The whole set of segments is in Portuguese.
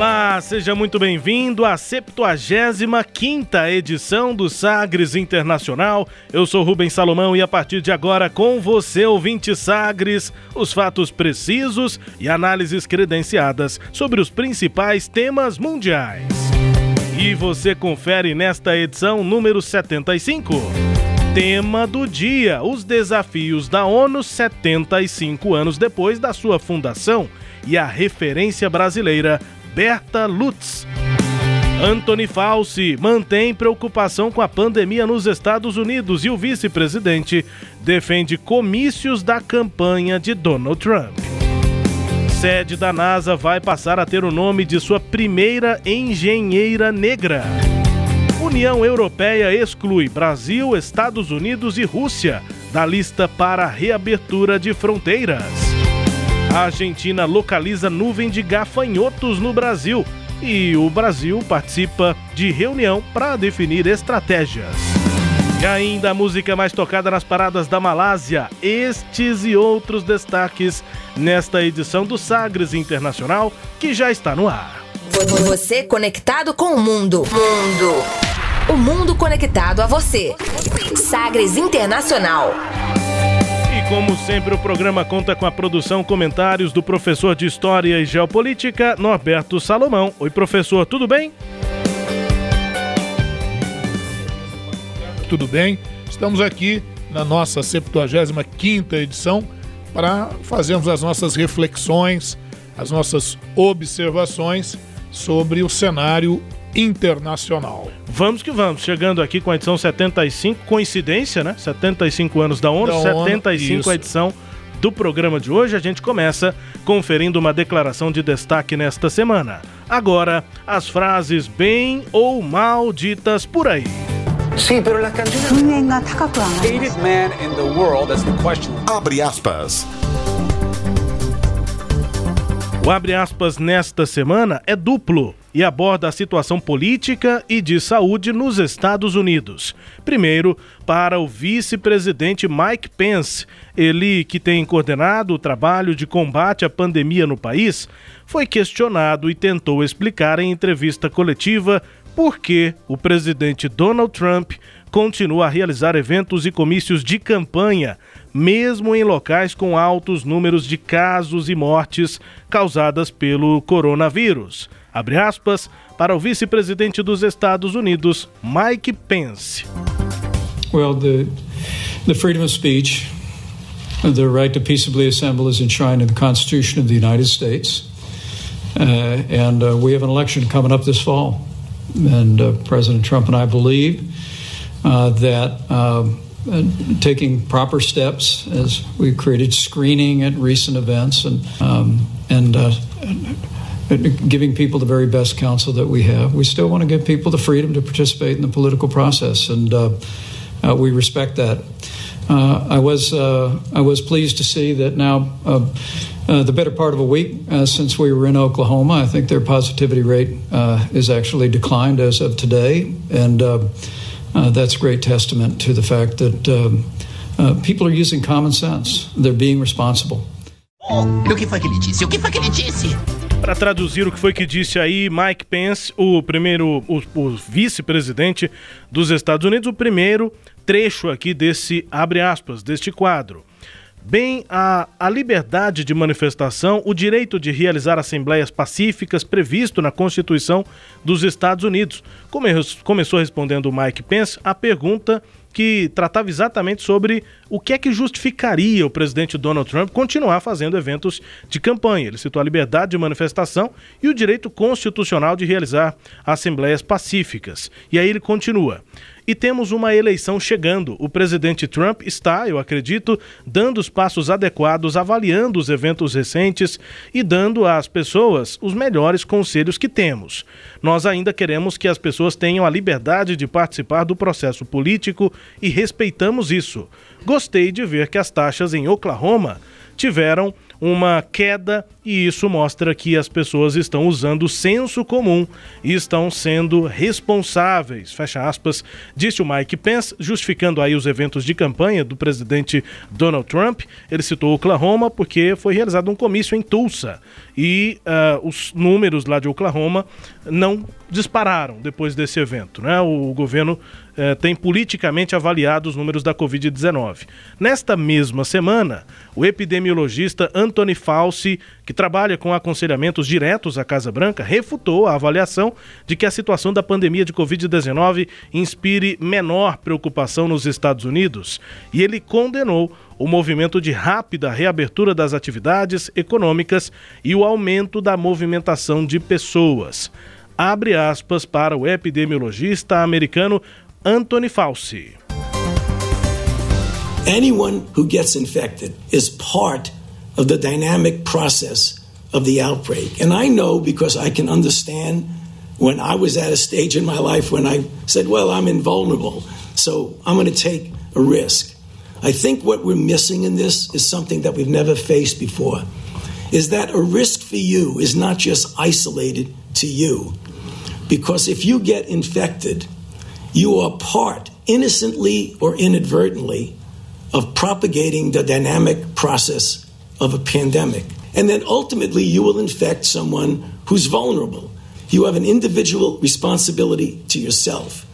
Olá, seja muito bem-vindo à 75 edição do Sagres Internacional. Eu sou Rubens Salomão e a partir de agora com você, ouvinte Sagres, os fatos precisos e análises credenciadas sobre os principais temas mundiais. E você confere nesta edição número 75. Tema do dia: os desafios da ONU 75 anos depois da sua fundação e a referência brasileira Berta Lutz. Anthony Fauci mantém preocupação com a pandemia nos Estados Unidos e o vice-presidente defende comícios da campanha de Donald Trump. Sede da NASA vai passar a ter o nome de sua primeira engenheira negra. União Europeia exclui Brasil, Estados Unidos e Rússia da lista para reabertura de fronteiras. A Argentina localiza nuvem de gafanhotos no Brasil e o Brasil participa de reunião para definir estratégias. E ainda a música mais tocada nas paradas da Malásia. Estes e outros destaques nesta edição do Sagres Internacional que já está no ar. Você conectado com o mundo. Mundo. O mundo conectado a você. Sagres Internacional. Como sempre, o programa conta com a produção comentários do professor de História e Geopolítica, Norberto Salomão. Oi, professor, tudo bem? Tudo bem? Estamos aqui na nossa 75 edição para fazermos as nossas reflexões, as nossas observações sobre o cenário internacional. Vamos que vamos, chegando aqui com a edição 75, coincidência, né? 75 anos da ONU, da 75 ONU, a edição do programa de hoje. A gente começa conferindo uma declaração de destaque nesta semana. Agora, as frases bem ou mal ditas por aí. Sim, Abre aspas. O abre aspas nesta semana é duplo e aborda a situação política e de saúde nos Estados Unidos. Primeiro, para o vice-presidente Mike Pence, ele que tem coordenado o trabalho de combate à pandemia no país, foi questionado e tentou explicar em entrevista coletiva por que o presidente Donald Trump continua a realizar eventos e comícios de campanha, mesmo em locais com altos números de casos e mortes causadas pelo coronavírus. Abre aspas para o vice-presidente dos Estados Unidos, Mike Pence. Well, the, the freedom of speech, the right to peaceably assemble is enshrined in the Constitution of the United States. Uh, and uh, we have an election coming up this fall. And uh, President Trump and I believe uh, that uh, taking proper steps as we've created screening at recent events and um, and uh, giving people the very best counsel that we have. We still want to give people the freedom to participate in the political process, and uh, uh, we respect that. Uh, I was I was pleased to see that now. Uh, the better part of a week uh, since we were in Oklahoma. I think their positivity rate uh, is actually declined as of today, and uh, that's great testament to the fact that um, uh, people are using common sense. They're being responsible. Oh? Para traduzir o que foi que disse aí Mike Pence, o primeiro, o, o vice-presidente dos Estados Unidos, o primeiro trecho aqui desse abre aspas deste quadro bem a, a liberdade de manifestação, o direito de realizar assembleias pacíficas previsto na Constituição dos Estados Unidos. Come, começou respondendo Mike Pence a pergunta que tratava exatamente sobre o que é que justificaria o presidente Donald Trump continuar fazendo eventos de campanha. Ele citou a liberdade de manifestação e o direito constitucional de realizar assembleias pacíficas. E aí ele continua. E temos uma eleição chegando. O presidente Trump está, eu acredito, dando os passos adequados, avaliando os eventos recentes e dando às pessoas os melhores conselhos que temos. Nós ainda queremos que as pessoas tenham a liberdade de participar do processo político e respeitamos isso. Gostei de ver que as taxas em Oklahoma tiveram uma queda e isso mostra que as pessoas estão usando o senso comum e estão sendo responsáveis, fecha aspas, disse o Mike Pence, justificando aí os eventos de campanha do presidente Donald Trump. Ele citou Oklahoma porque foi realizado um comício em Tulsa e uh, os números lá de Oklahoma não dispararam depois desse evento. Né? O governo uh, tem politicamente avaliado os números da Covid-19. Nesta mesma semana, o epidemiologista Anthony Fauci, que trabalha com aconselhamentos diretos à Casa Branca, refutou a avaliação de que a situação da pandemia de Covid-19 inspire menor preocupação nos Estados Unidos e ele condenou o movimento de rápida reabertura das atividades econômicas e o aumento da movimentação de pessoas. Abre aspas para o epidemiologista americano Anthony Fauci. Anyone who gets infected is part of the dynamic process of the outbreak. And I know because I can understand when I was at a stage in my life when I said, well, I'm invulnerable, so I'm going to take a risk. I think what we're missing in this is something that we've never faced before. Is that a risk for you is not just isolated to you. Because if you get infected, you are part, innocently or inadvertently, of propagating the dynamic process of a pandemic. And then ultimately, you will infect someone who's vulnerable. You have an individual responsibility to yourself,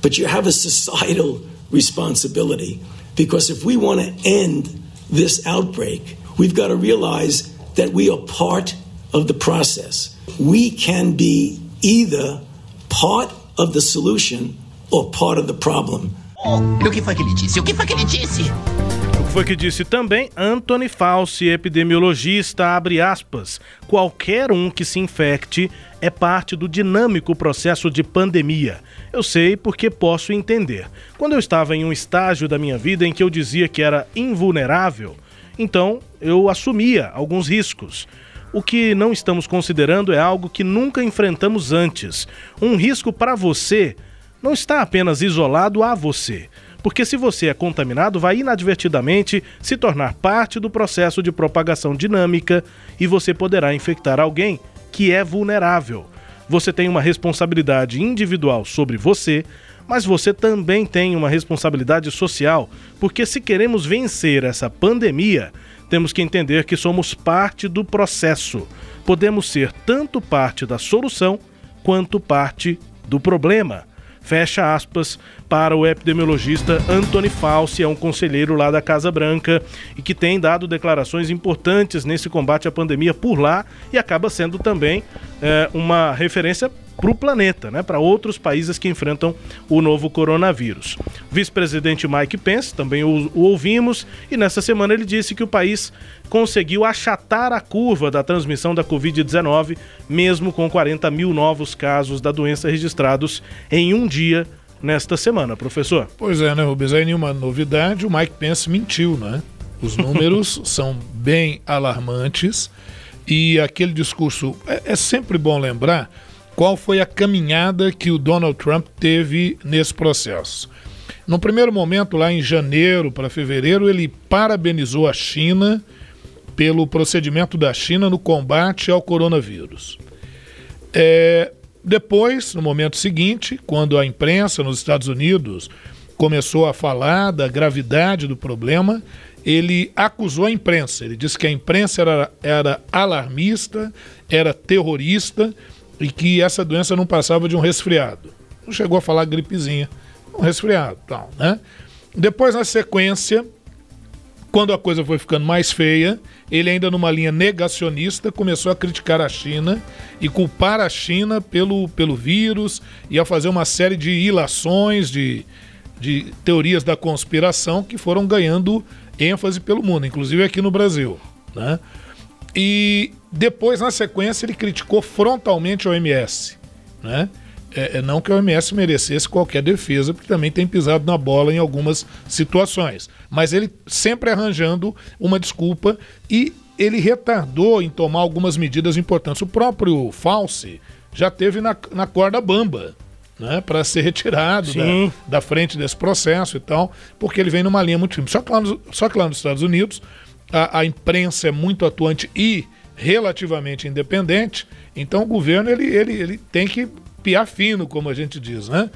but you have a societal responsibility because if we want to end this outbreak, we've got to realize that we are part of the process. We can be either part of the solution or part of the problem. Oh, o que foi que ele disse? O que foi que ele disse? O que foi que disse também Anthony Fauci, epidemiologista, abre aspas, qualquer um que se infecte é parte do dinâmico processo de pandemia. Eu sei porque posso entender. Quando eu estava em um estágio da minha vida em que eu dizia que era invulnerável, então eu assumia alguns riscos. O que não estamos considerando é algo que nunca enfrentamos antes. Um risco para você não está apenas isolado a você. Porque se você é contaminado, vai inadvertidamente se tornar parte do processo de propagação dinâmica e você poderá infectar alguém que é vulnerável. Você tem uma responsabilidade individual sobre você, mas você também tem uma responsabilidade social, porque se queremos vencer essa pandemia, temos que entender que somos parte do processo. Podemos ser tanto parte da solução quanto parte do problema. Fecha aspas para o epidemiologista Anthony Fauci, é um conselheiro lá da Casa Branca e que tem dado declarações importantes nesse combate à pandemia por lá e acaba sendo também é, uma referência para o planeta, né, para outros países que enfrentam o novo coronavírus. Vice-presidente Mike Pence, também o, o, ouvimos, e nessa semana ele disse que o país conseguiu achatar a curva da transmissão da Covid-19, mesmo com 40 mil novos casos da doença registrados em um dia nesta semana, professor. Pois é, né, Rubens? Aí nenhuma novidade, o Mike Pence mentiu, né? Os números são bem alarmantes e aquele discurso é, é sempre bom lembrar qual foi a caminhada que o Donald Trump teve nesse processo. No primeiro momento, lá em janeiro para fevereiro, ele parabenizou a China pelo procedimento da China no combate ao coronavírus. É, depois, no momento seguinte, quando a imprensa nos Estados Unidos começou a falar da gravidade do problema, ele acusou a imprensa. Ele disse que a imprensa era, era alarmista, era terrorista e que essa doença não passava de um resfriado. Não chegou a falar gripezinha, um resfriado, tal, né? Depois, na sequência, quando a coisa foi ficando mais feia, ele ainda numa linha negacionista começou a criticar a China e culpar a China pelo, pelo vírus e a fazer uma série de ilações, de, de teorias da conspiração que foram ganhando ênfase pelo mundo, inclusive aqui no Brasil. Né? E depois, na sequência, ele criticou frontalmente a OMS. Né? É, é, não que a OMS merecesse qualquer defesa, porque também tem pisado na bola em algumas situações. Mas ele sempre arranjando uma desculpa e ele retardou em tomar algumas medidas importantes. O próprio Fauci já teve na, na corda bamba. Né, para ser retirado da, da, frente desse processo e tal, porque ele vem numa linha muito firme. Só que lá, no, só que lá nos Estados Unidos, a, a imprensa é muito atuante e relativamente independente, então o governo ele, ele, ele tem que piar fino, como a gente diz, né?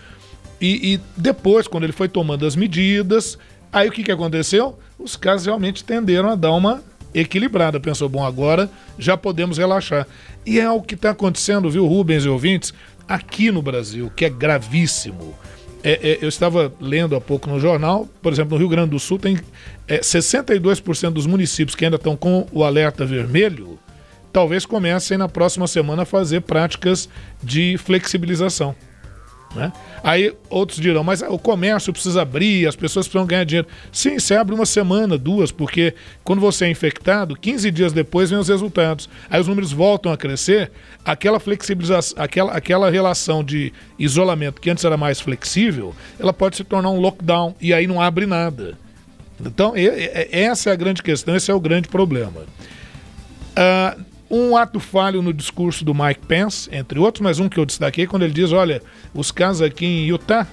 E, e, depois, quando ele foi tomando as medidas, aí o que, que aconteceu? Os casos realmente tenderam a dar uma equilibrada. Pensou, bom, agora já podemos relaxar. E é o que está acontecendo, viu, Rubens e ouvintes, aqui no Brasil, que é gravíssimo. É, é, eu estava lendo há pouco no jornal, por exemplo, no Rio Grande do Sul tem é, 62% dos municípios que ainda estão com o alerta vermelho, talvez comecem na próxima semana a fazer práticas de flexibilização. Né? Aí outros dirão, mas o comércio precisa abrir, as pessoas precisam ganhar dinheiro. Sim, você abre uma semana, duas, porque quando você é infectado, 15 dias depois vem os resultados. Aí os números voltam a crescer, aquela flexibilização, aquela, aquela relação de isolamento que antes era mais flexível, ela pode se tornar um lockdown e aí não abre nada. Então, essa é a grande questão, esse é o grande problema. Uh, um ato falho no discurso do Mike Pence, entre outros, mas um que eu destaquei, quando ele diz: olha, os casos aqui em Utah.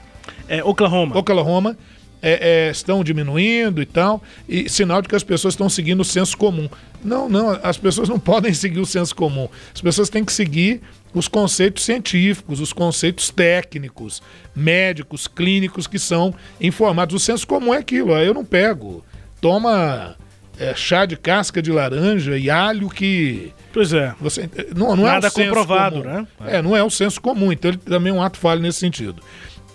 É, Oklahoma. Oklahoma. É, é, estão diminuindo e tal, e sinal de que as pessoas estão seguindo o senso comum. Não, não, as pessoas não podem seguir o senso comum. As pessoas têm que seguir os conceitos científicos, os conceitos técnicos, médicos, clínicos que são informados. O senso comum é aquilo, eu não pego. Toma é, chá de casca de laranja e alho que. Pois é. Você, não, não Nada é um comprovado, comum. né? É, não é um senso comum, então ele também é um ato falho nesse sentido.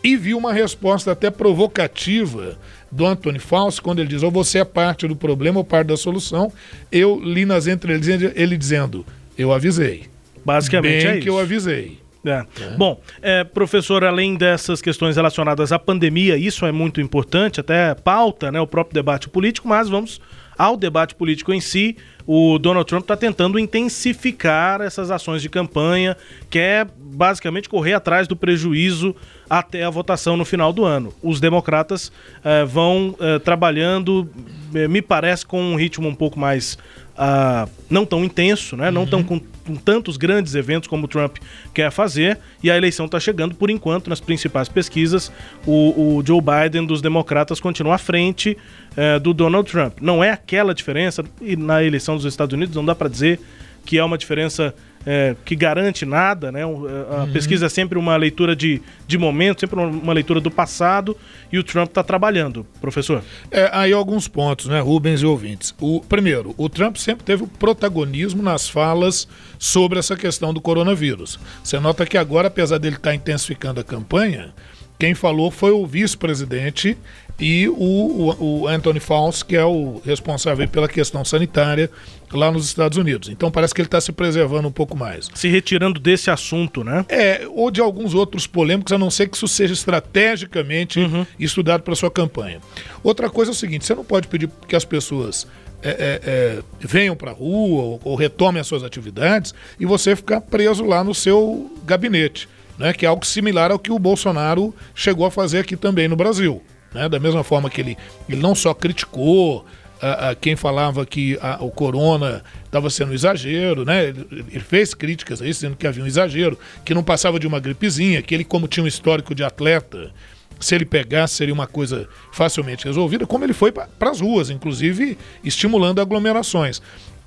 E vi uma resposta até provocativa do Anthony Fauci, quando ele diz: ou você é parte do problema ou parte da solução. Eu li nas entrelinhas ele dizendo: eu avisei. Basicamente Bem é isso. que eu avisei. É. É. Bom, é, professor, além dessas questões relacionadas à pandemia, isso é muito importante, até pauta né, o próprio debate político, mas vamos ao debate político em si, o Donald Trump está tentando intensificar essas ações de campanha, que é basicamente correr atrás do prejuízo até a votação no final do ano. Os democratas eh, vão eh, trabalhando, eh, me parece, com um ritmo um pouco mais uh, não tão intenso, né? Uhum. não tão com, com, tantos grandes eventos como o Trump quer fazer, e a eleição está chegando, por enquanto, nas principais pesquisas, o, o, Joe Biden dos democratas continua à frente uh, do Donald Trump. Não é aquela diferença, e na eleição dos Estados Unidos não dá para dizer que é uma diferença é, que garante nada, né? A uhum. pesquisa é sempre uma leitura de, de momento, sempre uma leitura do passado, e o Trump está trabalhando, professor. É, aí alguns pontos, né, Rubens e ouvintes. O, primeiro, o Trump sempre teve o protagonismo nas falas sobre essa questão do coronavírus. Você nota que agora, apesar dele estar tá intensificando a campanha, quem falou foi o vice-presidente e o, o, o, Anthony Fauci, que é o responsável pela questão sanitária lá nos Estados Unidos. Então parece que ele está se preservando um pouco mais. Se retirando desse assunto, né? É, ou de alguns outros polêmicos, a não ser que isso seja estrategicamente uhum. estudado para sua campanha. Outra coisa é o seguinte: você não pode pedir que as pessoas é, é, é, venham para a rua ou, ou retomem as suas atividades e você ficar preso lá no seu gabinete. Né, que é algo similar ao que o Bolsonaro chegou a fazer aqui também no Brasil. Né? Da mesma forma que ele, ele não só criticou a, a quem falava que a, o corona estava sendo um exagero, né? Ele, ele, fez críticas a isso, dizendo que havia um exagero, que não passava de uma gripezinha, que ele, como tinha um histórico de atleta, se ele pegasse seria uma coisa facilmente resolvida, como ele foi para as ruas, inclusive estimulando aglomerações.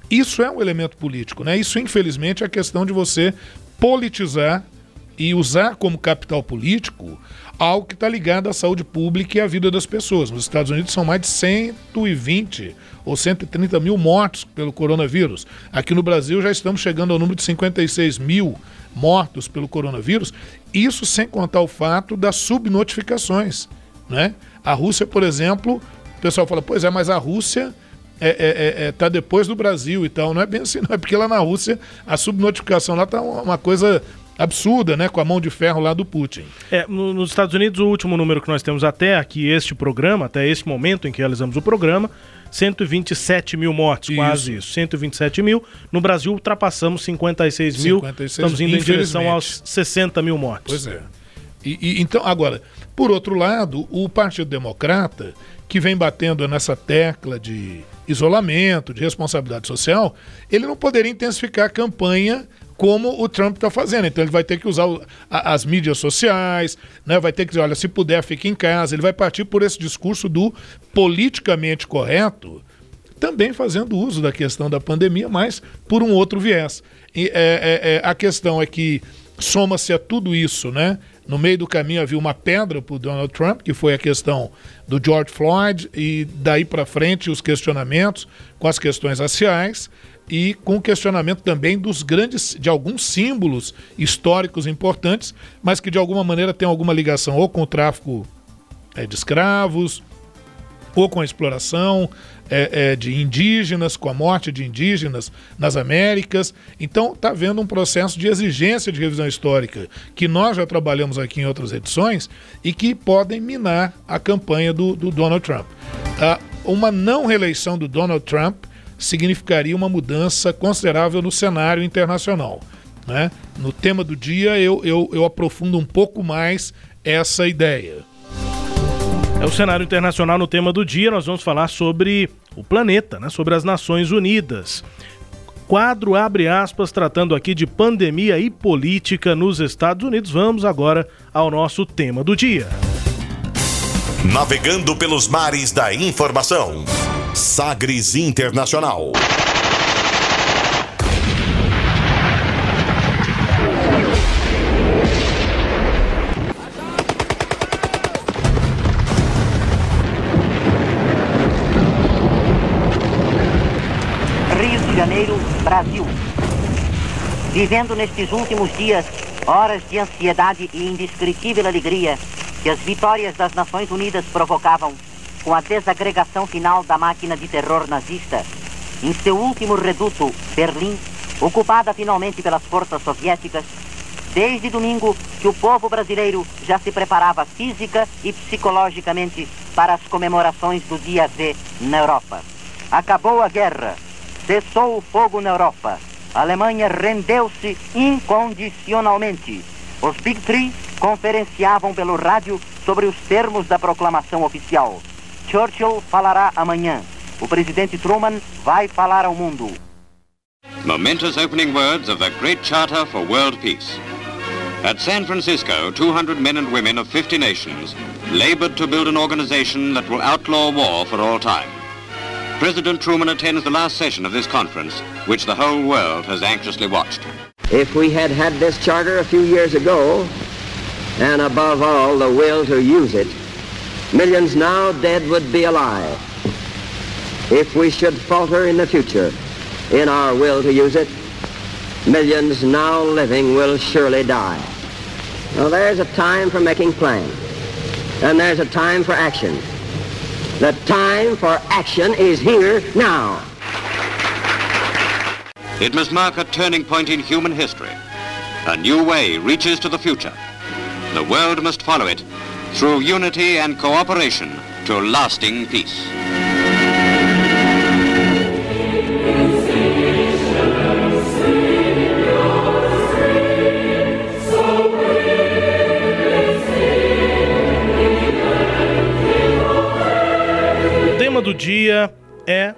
Isso é um elemento político, né? Isso, infelizmente, é a questão de você politizar e usar como capital político algo que está ligado à saúde pública e à vida das pessoas. Nos Estados Unidos são mais de 120 ou 130 mil mortos pelo coronavírus. Aqui no Brasil já estamos chegando ao número de 56 mil mortos pelo coronavírus. Isso sem contar o fato das subnotificações. Né? A Rússia, por exemplo, o pessoal fala, pois é, mas a Rússia está é, é, é, tá depois do Brasil e tal. Não é bem assim, não é porque lá na Rússia a subnotificação lá está uma coisa absurda, né, com a mão de ferro lá do Putin. É, no, nos Estados Unidos, o último número que nós temos até aqui, este programa, até este momento em que realizamos o programa, 127 mil mortes, isso. quase isso. 127 mil. No Brasil, ultrapassamos 56 mil. 56, Estamos indo em direção aos 60 mil mortes. Pois é. E, e, então, agora, por outro lado, o Partido Democrata, que vem batendo nessa tecla de isolamento, de responsabilidade social, ele não poderia intensificar a campanha como o Trump está fazendo. Então ele vai ter que usar as mídias sociais, né? vai ter que dizer, olha, se puder, fique em casa. Ele vai partir por esse discurso do politicamente correto, também fazendo uso da questão da pandemia, mas por um outro viés. E, é, é, é, a questão é que soma-se a tudo isso, né? No meio do caminho havia uma pedra para o Donald Trump, que foi a questão do George Floyd, e daí para frente os questionamentos com as questões raciais e com questionamento também dos grandes, de alguns símbolos históricos importantes, mas que de alguma maneira têm alguma ligação ou com o tráfico é, de escravos, ou com a exploração é, é, de indígenas, com a morte de indígenas nas Américas. Então está havendo um processo de exigência de revisão histórica que nós já trabalhamos aqui em outras edições e que podem minar a campanha do, do Donald Trump. Ah, uma não reeleição do Donald Trump significaria uma mudança considerável no cenário internacional. Né? No tema do dia, eu, eu, eu aprofundo um pouco mais essa ideia. É o cenário internacional no tema do dia. Nós vamos falar sobre o planeta, né? sobre as Nações Unidas. Quadro abre aspas, tratando aqui de pandemia e política nos Estados Unidos. Vamos agora ao nosso tema do dia. Navegando pelos mares da informação. Sagres Internacional. Rio de Janeiro, Brasil. Vivendo nestes últimos dias horas de ansiedade e indescritível alegria que as vitórias das Nações Unidas provocavam com a desagregação final da máquina de terror nazista, em seu último reduto, Berlim, ocupada finalmente pelas forças soviéticas, desde domingo que o povo brasileiro já se preparava física e psicologicamente para as comemorações do dia Z na Europa. Acabou a guerra, cessou o fogo na Europa, a Alemanha rendeu-se incondicionalmente. Os Big Three conferenciavam pelo rádio sobre os termos da proclamação oficial. Churchill falará amanhã. O presidente Truman vai falar ao mundo. Momentous opening words of the Great Charter for World Peace. At San Francisco, 200 men and women of 50 nations labored to build an organization that will outlaw war for all time. President Truman attends the last session of this conference, which the whole world has anxiously watched. If we had had this charter a few years ago, and above all the will to use it, millions now dead would be alive. If we should falter in the future in our will to use it, millions now living will surely die. Now there's a time for making plans, and there's a time for action. The time for action is here now. It must mark a turning point in human history. A new way reaches to the future. The world must follow it through unity and cooperation to lasting peace. O tema do dia é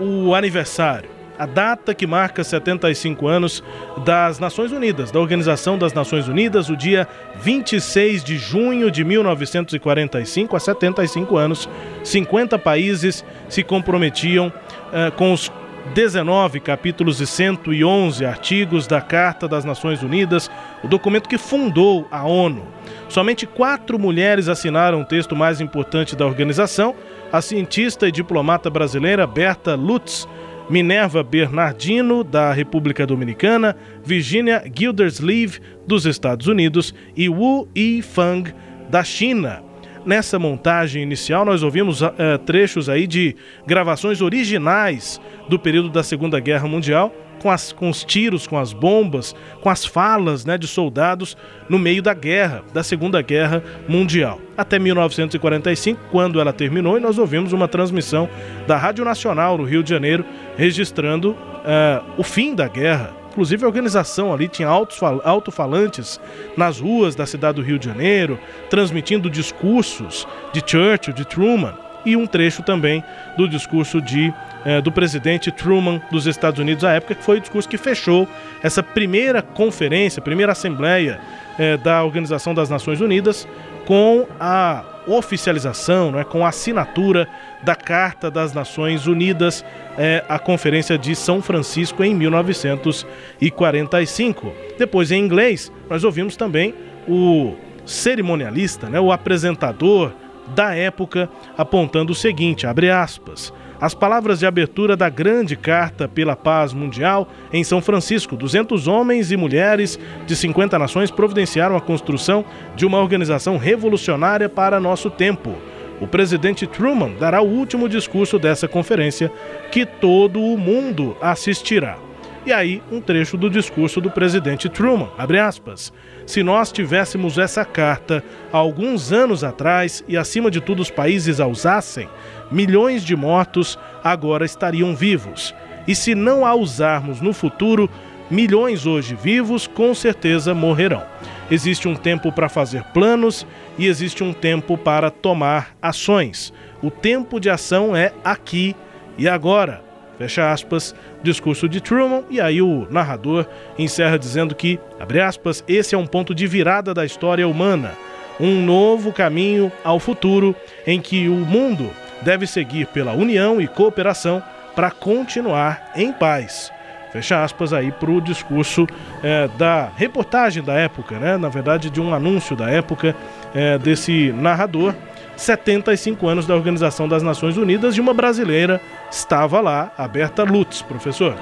o aniversário a data que marca 75 anos das Nações Unidas, da Organização das Nações Unidas, o dia 26 de junho de 1945, há 75 anos, 50 países se comprometiam uh, com os 19 capítulos e 111 artigos da Carta das Nações Unidas, o documento que fundou a ONU. Somente quatro mulheres assinaram o texto mais importante da organização: a cientista e diplomata brasileira Berta Lutz Minerva Bernardino, da República Dominicana, Virginia Gildersleeve, dos Estados Unidos e Wu Yifang, da China. Nessa montagem inicial, nós ouvimos uh, trechos aí de gravações originais do período da Segunda Guerra Mundial, com, as, com os tiros, com as bombas, com as falas né, de soldados no meio da guerra, da Segunda Guerra Mundial. Até 1945, quando ela terminou, e nós ouvimos uma transmissão da Rádio Nacional no Rio de Janeiro registrando uh, o fim da guerra Inclusive a organização ali tinha alto-falantes nas ruas da cidade do Rio de Janeiro, transmitindo discursos de Churchill, de Truman e um trecho também do discurso de, eh, do presidente Truman dos Estados Unidos à época, que foi o discurso que fechou essa primeira conferência, primeira assembleia eh, da Organização das Nações Unidas com a oficialização, né, com a assinatura da Carta das Nações Unidas, é, a Conferência de São Francisco em 1945. Depois, em inglês, nós ouvimos também o cerimonialista, né, o apresentador da época, apontando o seguinte, abre aspas, as palavras de abertura da grande Carta pela Paz Mundial em São Francisco. 200 homens e mulheres de 50 nações providenciaram a construção de uma organização revolucionária para nosso tempo. O presidente Truman dará o último discurso dessa conferência, que todo o mundo assistirá. E aí, um trecho do discurso do presidente Truman, abre aspas. Se nós tivéssemos essa carta alguns anos atrás e, acima de tudo, os países a usassem, milhões de mortos agora estariam vivos. E se não a usarmos no futuro, milhões hoje vivos com certeza morrerão. Existe um tempo para fazer planos e existe um tempo para tomar ações. O tempo de ação é aqui e agora. Fecha aspas, discurso de Truman, e aí o narrador encerra dizendo que, abre aspas, esse é um ponto de virada da história humana, um novo caminho ao futuro em que o mundo deve seguir pela união e cooperação para continuar em paz. Fecha aspas aí para o discurso é, da reportagem da época, né? na verdade de um anúncio da época é, desse narrador. 75 anos da Organização das Nações Unidas e uma brasileira estava lá, a Berta Lutz, professor.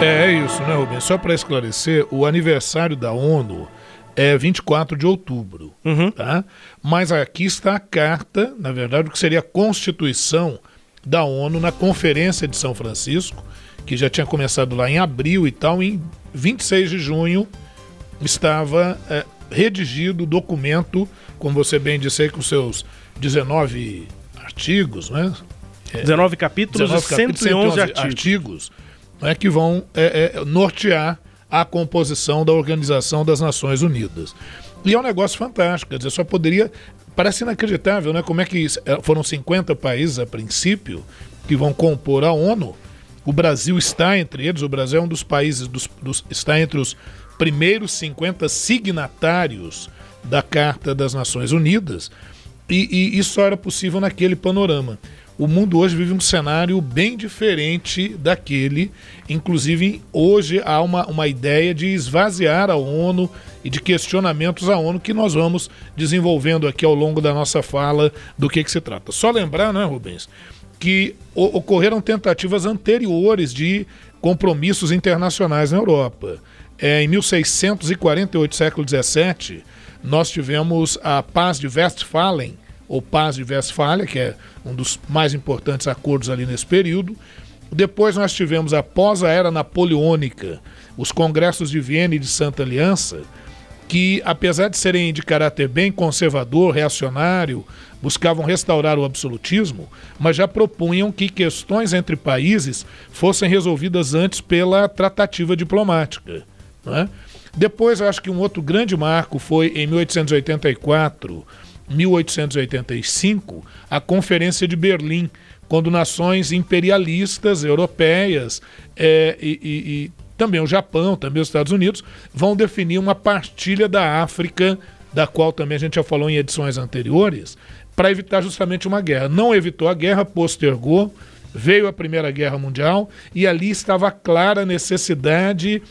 É, é isso, né, Rubens? Só para esclarecer, o aniversário da ONU é 24 de outubro. Uhum. Tá? Mas aqui está a carta, na verdade, o que seria a Constituição da ONU na Conferência de São Francisco, que já tinha começado lá em abril e tal, em 26 de junho estava é, redigido o documento, como você bem disse aí, com seus 19 artigos, né? É, 19 capítulos 19 e 111, 111 artigos, artigos né, que vão é, é, nortear a composição da Organização das Nações Unidas. E é um negócio fantástico, quer dizer, só poderia. Parece inacreditável, né? Como é que é, foram 50 países a princípio que vão compor a ONU. O Brasil está entre eles, o Brasil é um dos países, dos, dos, está entre os primeiros 50 signatários da Carta das Nações Unidas, e, e isso era possível naquele panorama o mundo hoje vive um cenário bem diferente daquele. Inclusive, hoje há uma, uma ideia de esvaziar a ONU e de questionamentos à ONU que nós vamos desenvolvendo aqui ao longo da nossa fala do que, que se trata. Só lembrar, né, Rubens, que ocorreram tentativas anteriores de compromissos internacionais na Europa. É, em 1648, século XVII, nós tivemos a Paz de Westphalen, ou Paz de Westfália, que é um dos mais importantes acordos ali nesse período. Depois nós tivemos, após a Era Napoleônica, os congressos de Viena e de Santa Aliança, que, apesar de serem de caráter bem conservador, reacionário, buscavam restaurar o absolutismo, mas já propunham que questões entre países fossem resolvidas antes pela tratativa diplomática. É? Depois, acho que um outro grande marco foi em 1884 1885, a Conferência de Berlim, quando nações imperialistas europeias é, e, e, e também o Japão, também os Estados Unidos, vão definir uma partilha da África, da qual também a gente já falou em edições anteriores, para evitar justamente uma guerra. Não evitou a guerra, postergou, veio a Primeira Guerra Mundial e ali estava clara a necessidade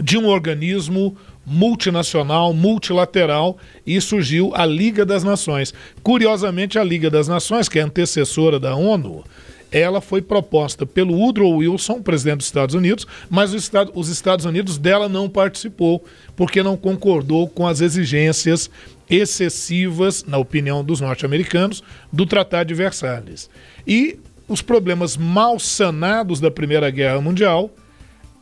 de um organismo multinacional, multilateral e surgiu a Liga das Nações. Curiosamente, a Liga das Nações, que é antecessora da ONU, ela foi proposta pelo Woodrow Wilson, presidente dos Estados Unidos, mas os Estados Unidos dela não participou, porque não concordou com as exigências excessivas, na opinião dos norte-americanos, do Tratado de Versalhes. E os problemas mal sanados da Primeira Guerra Mundial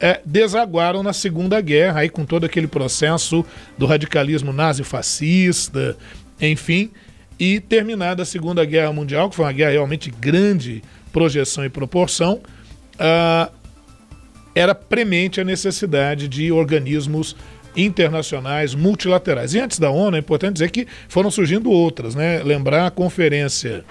é, desaguaram na Segunda Guerra, aí com todo aquele processo do radicalismo nazi-fascista, enfim, e terminada a Segunda Guerra Mundial, que foi uma guerra realmente grande projeção e proporção, uh, era premente a necessidade de organismos internacionais multilaterais. E antes da ONU, é importante dizer que foram surgindo outras, né? Lembrar a Conferência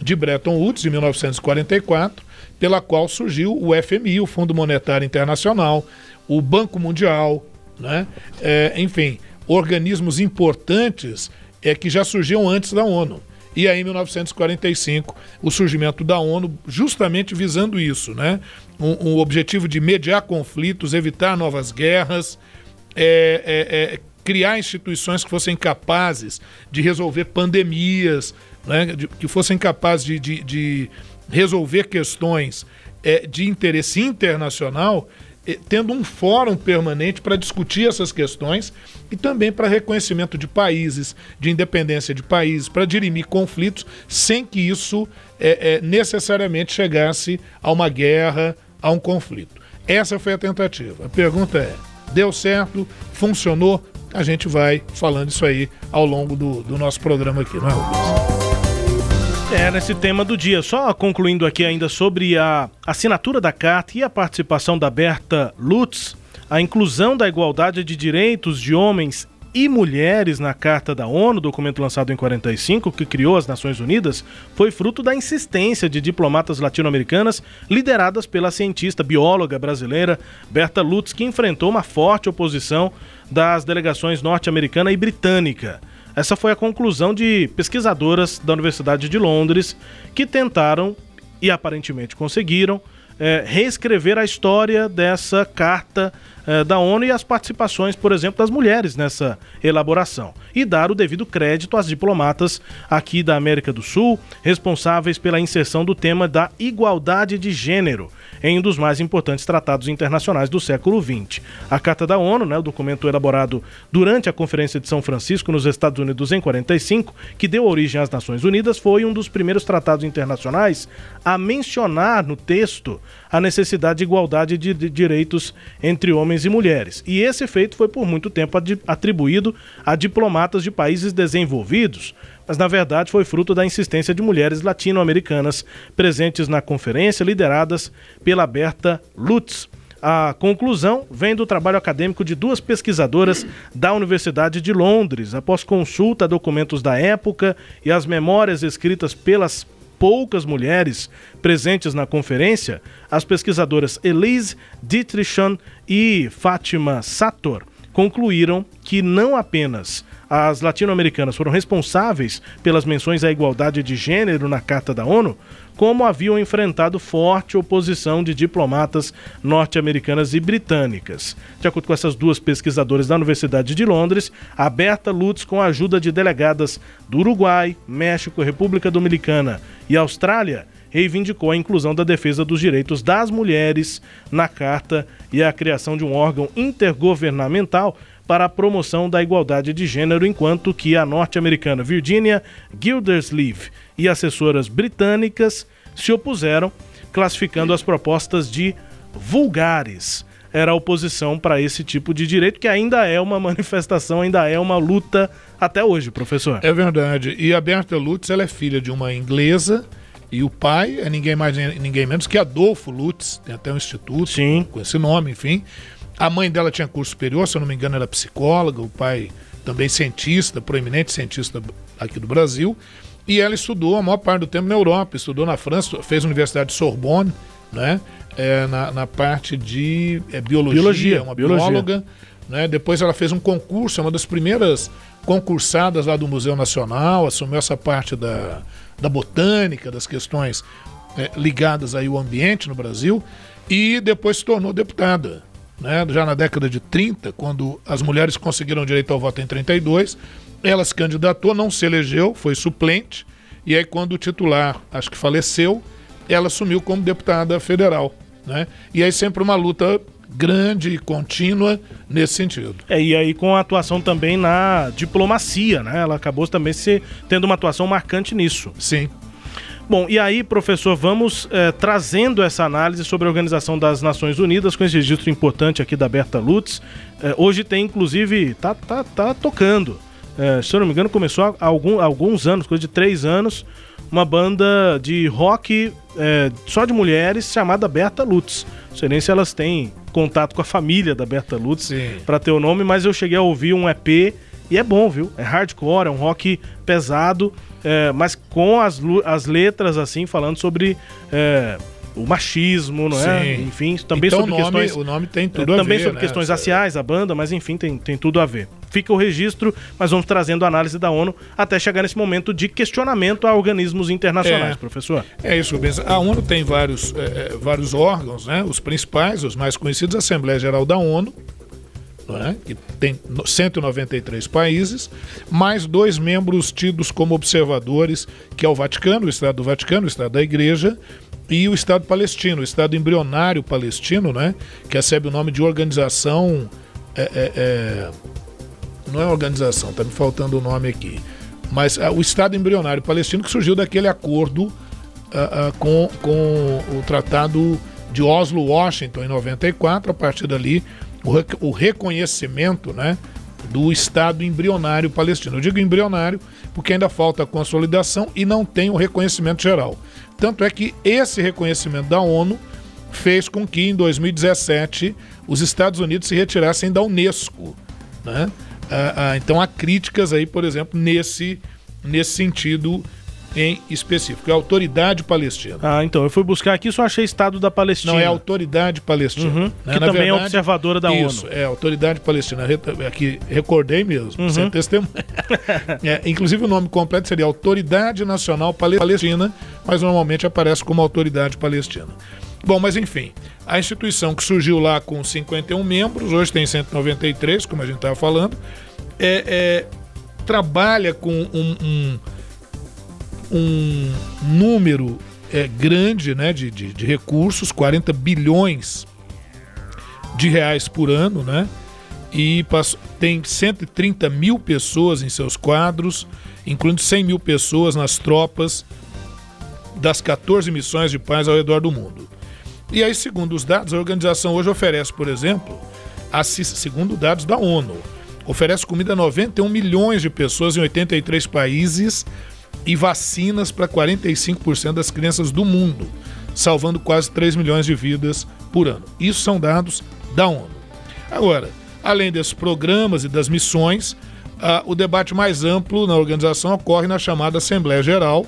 de Bretton Woods, de 1944, pela qual surgiu o FMI, o Fundo Monetário Internacional, o Banco Mundial, né? É, enfim, organismos importantes é, que já surgiam antes da ONU. E aí, em 1945, o surgimento da ONU, justamente visando isso, né? Um, um objetivo de mediar conflitos, evitar novas guerras, é, é, é, criar instituições que fossem capazes de resolver pandemias, né? de, que fossem capazes de, de, de resolver questões é, de interesse internacional eh, tendo um fórum permanente para discutir essas questões e também para reconhecimento de países, de independência de países, para dirimir conflitos sem que isso é, é, necessariamente chegasse a uma guerra, a um conflito. Essa foi a tentativa. A pergunta é: deu certo? Funcionou? A gente vai falando isso aí ao longo do, do nosso programa aqui, não é, Rubens? É, nesse tema do dia. Só concluindo aqui ainda sobre a assinatura da carta e a participação da Berta Lutz, a inclusão da igualdade de direitos de homens e mulheres na Carta da ONU, documento lançado em 45, que criou as Nações Unidas, foi fruto da insistência de diplomatas latino-americanas lideradas pela cientista bióloga brasileira Berta Lutz, que enfrentou uma forte oposição das delegações norte-americana e britânica. Essa foi a conclusão de pesquisadoras da Universidade de Londres que tentaram, e aparentemente conseguiram, é, reescrever a história dessa carta é, da ONU e as participações, por exemplo, das mulheres nessa elaboração. E dar o devido crédito às diplomatas aqui da América do Sul, responsáveis pela inserção do tema da igualdade de gênero em um dos mais importantes tratados internacionais do século XX. A Carta da ONU, né, o documento elaborado durante a Conferência de São Francisco nos Estados Unidos em 45, que deu origem às Nações Unidas, foi um dos primeiros tratados internacionais a mencionar no texto a necessidade de igualdade de direitos entre homens e mulheres. E esse feito foi por muito tempo atribuído a diplomatas de países desenvolvidos, mas na verdade foi fruto da insistência de mulheres latino-americanas presentes na conferência, lideradas pela Berta Lutz. A conclusão vem do trabalho acadêmico de duas pesquisadoras da Universidade de Londres, após consulta a documentos da época e as memórias escritas pelas poucas mulheres presentes na conferência, as pesquisadoras Elise Dietrichon e Fátima Sator concluíram que não apenas as latino-americanas foram responsáveis pelas menções à igualdade de gênero na Carta da ONU, como haviam enfrentado forte oposição de diplomatas norte-americanas e britânicas. De acordo com essas duas pesquisadoras da Universidade de Londres, a Berta Lutz, com a ajuda de delegadas do Uruguai, México, República Dominicana e Austrália, reivindicou a inclusão da defesa dos direitos das mulheres na Carta e a criação de um órgão intergovernamental para a promoção da igualdade de gênero, enquanto que a norte-americana Virginia Gildersleeve e assessoras britânicas se opuseram, classificando as propostas de vulgares. Era a oposição para esse tipo de direito, que ainda é uma manifestação, ainda é uma luta até hoje, professor. É verdade. E a Berta Lutz ela é filha de uma inglesa e o pai é ninguém mais ninguém menos que Adolfo Lutz, tem até um instituto Sim. com esse nome, enfim. A mãe dela tinha curso superior, se eu não me engano, era psicóloga, o pai também cientista, proeminente cientista aqui do Brasil. E ela estudou a maior parte do tempo na Europa, estudou na França, fez Universidade de Sorbonne, né? É, na, na, parte de é, biologia, biologia, uma biologia. bióloga. Né? Depois ela fez um concurso, é uma das primeiras concursadas lá do Museu Nacional, assumiu essa parte da, da botânica, das questões é, ligadas aí ao ambiente no Brasil, e depois se tornou deputada né, já na década de 30, quando as mulheres conseguiram direito ao voto em 32, ela se candidatou, não se elegeu, foi suplente, e aí quando o titular, acho que faleceu, ela assumiu como deputada federal. Né? E aí sempre uma luta grande e contínua nesse sentido. É, e aí com a atuação também na diplomacia, né? Ela acabou também se tendo uma atuação marcante nisso. Sim. Bom, e aí, professor, vamos é, trazendo essa análise sobre a Organização das Nações Unidas com esse registro importante aqui da Berta Lutz. É, hoje tem, inclusive, tá, tá, tá tocando. É, se eu não me engano, começou há algum, alguns anos, coisa de três anos, uma banda de rock só de mulheres chamada Berta Lutz. Não sei nem se elas têm contato com a família da Berta Lutz para ter o nome, mas eu cheguei a ouvir um EP e é bom, viu? É hardcore, é um rock pesado, é, mas com as, as letras assim, falando sobre. É, o machismo, não é? Sim. Enfim, também então, sobre o nome, questões. O nome tem é, tudo a Também ver, sobre né? questões raciais, a banda, mas enfim, tem, tem tudo a ver. Fica o registro, mas vamos trazendo a análise da ONU até chegar nesse momento de questionamento a organismos internacionais, É. professor. É isso, Rubens. A ONU tem vários, é, é, vários órgãos, né? Os principais, os mais conhecidos, a Assembleia Geral da ONU, né? que tem no- 193 países, mais dois membros tidos como observadores, que é o Vaticano, o Estado do Vaticano, o Estado da Igreja, e o Estado palestino, o Estado embrionário palestino, né? que recebe o nome de organização. é, é, é, não é organização, está me faltando o nome aqui. Mas ah, o Estado embrionário palestino que surgiu daquele acordo ah, com, com o Tratado de Oslo-Washington em 94, a partir dali o, rec- o reconhecimento né, do Estado embrionário palestino. Eu digo embrionário porque ainda falta a consolidação e não tem o reconhecimento geral. Tanto é que esse reconhecimento da ONU fez com que em 2017 os Estados Unidos se retirassem da Unesco. Né? Ah, ah, então há críticas aí, por exemplo, nesse, nesse sentido em específico. É a autoridade palestina. Ah, então, eu fui buscar aqui só achei Estado da Palestina. Não, é a autoridade palestina. Uhum, né? que Na também é observadora da isso, ONU. é a autoridade palestina. Aqui recordei mesmo, Uhum. sem testemunha. É, inclusive o nome completo seria Autoridade Nacional Pale- Palestina, mas normalmente aparece como Autoridade Palestina. Bom, mas enfim, a instituição que surgiu lá com 51 membros, hoje tem 193, como a gente estava falando, é, é, trabalha com um- um, um número é, grande né, de, de, de recursos, 40 bilhões de reais por ano, né? E passou- tem 130 mil pessoas em seus quadros, incluindo 100 mil pessoas nas tropas das 14 missões de paz ao redor do mundo. E aí, segundo os dados, a organização hoje oferece, por exemplo, segundo dados da ONU, oferece comida a 91 milhões de pessoas em 83 países e vacinas para 45% das crianças do mundo, salvando quase 3 milhões de vidas por ano. Isso são dados da ONU. Agora, além desses programas e das missões, ah, o debate mais amplo na organização ocorre na chamada Assembleia Geral,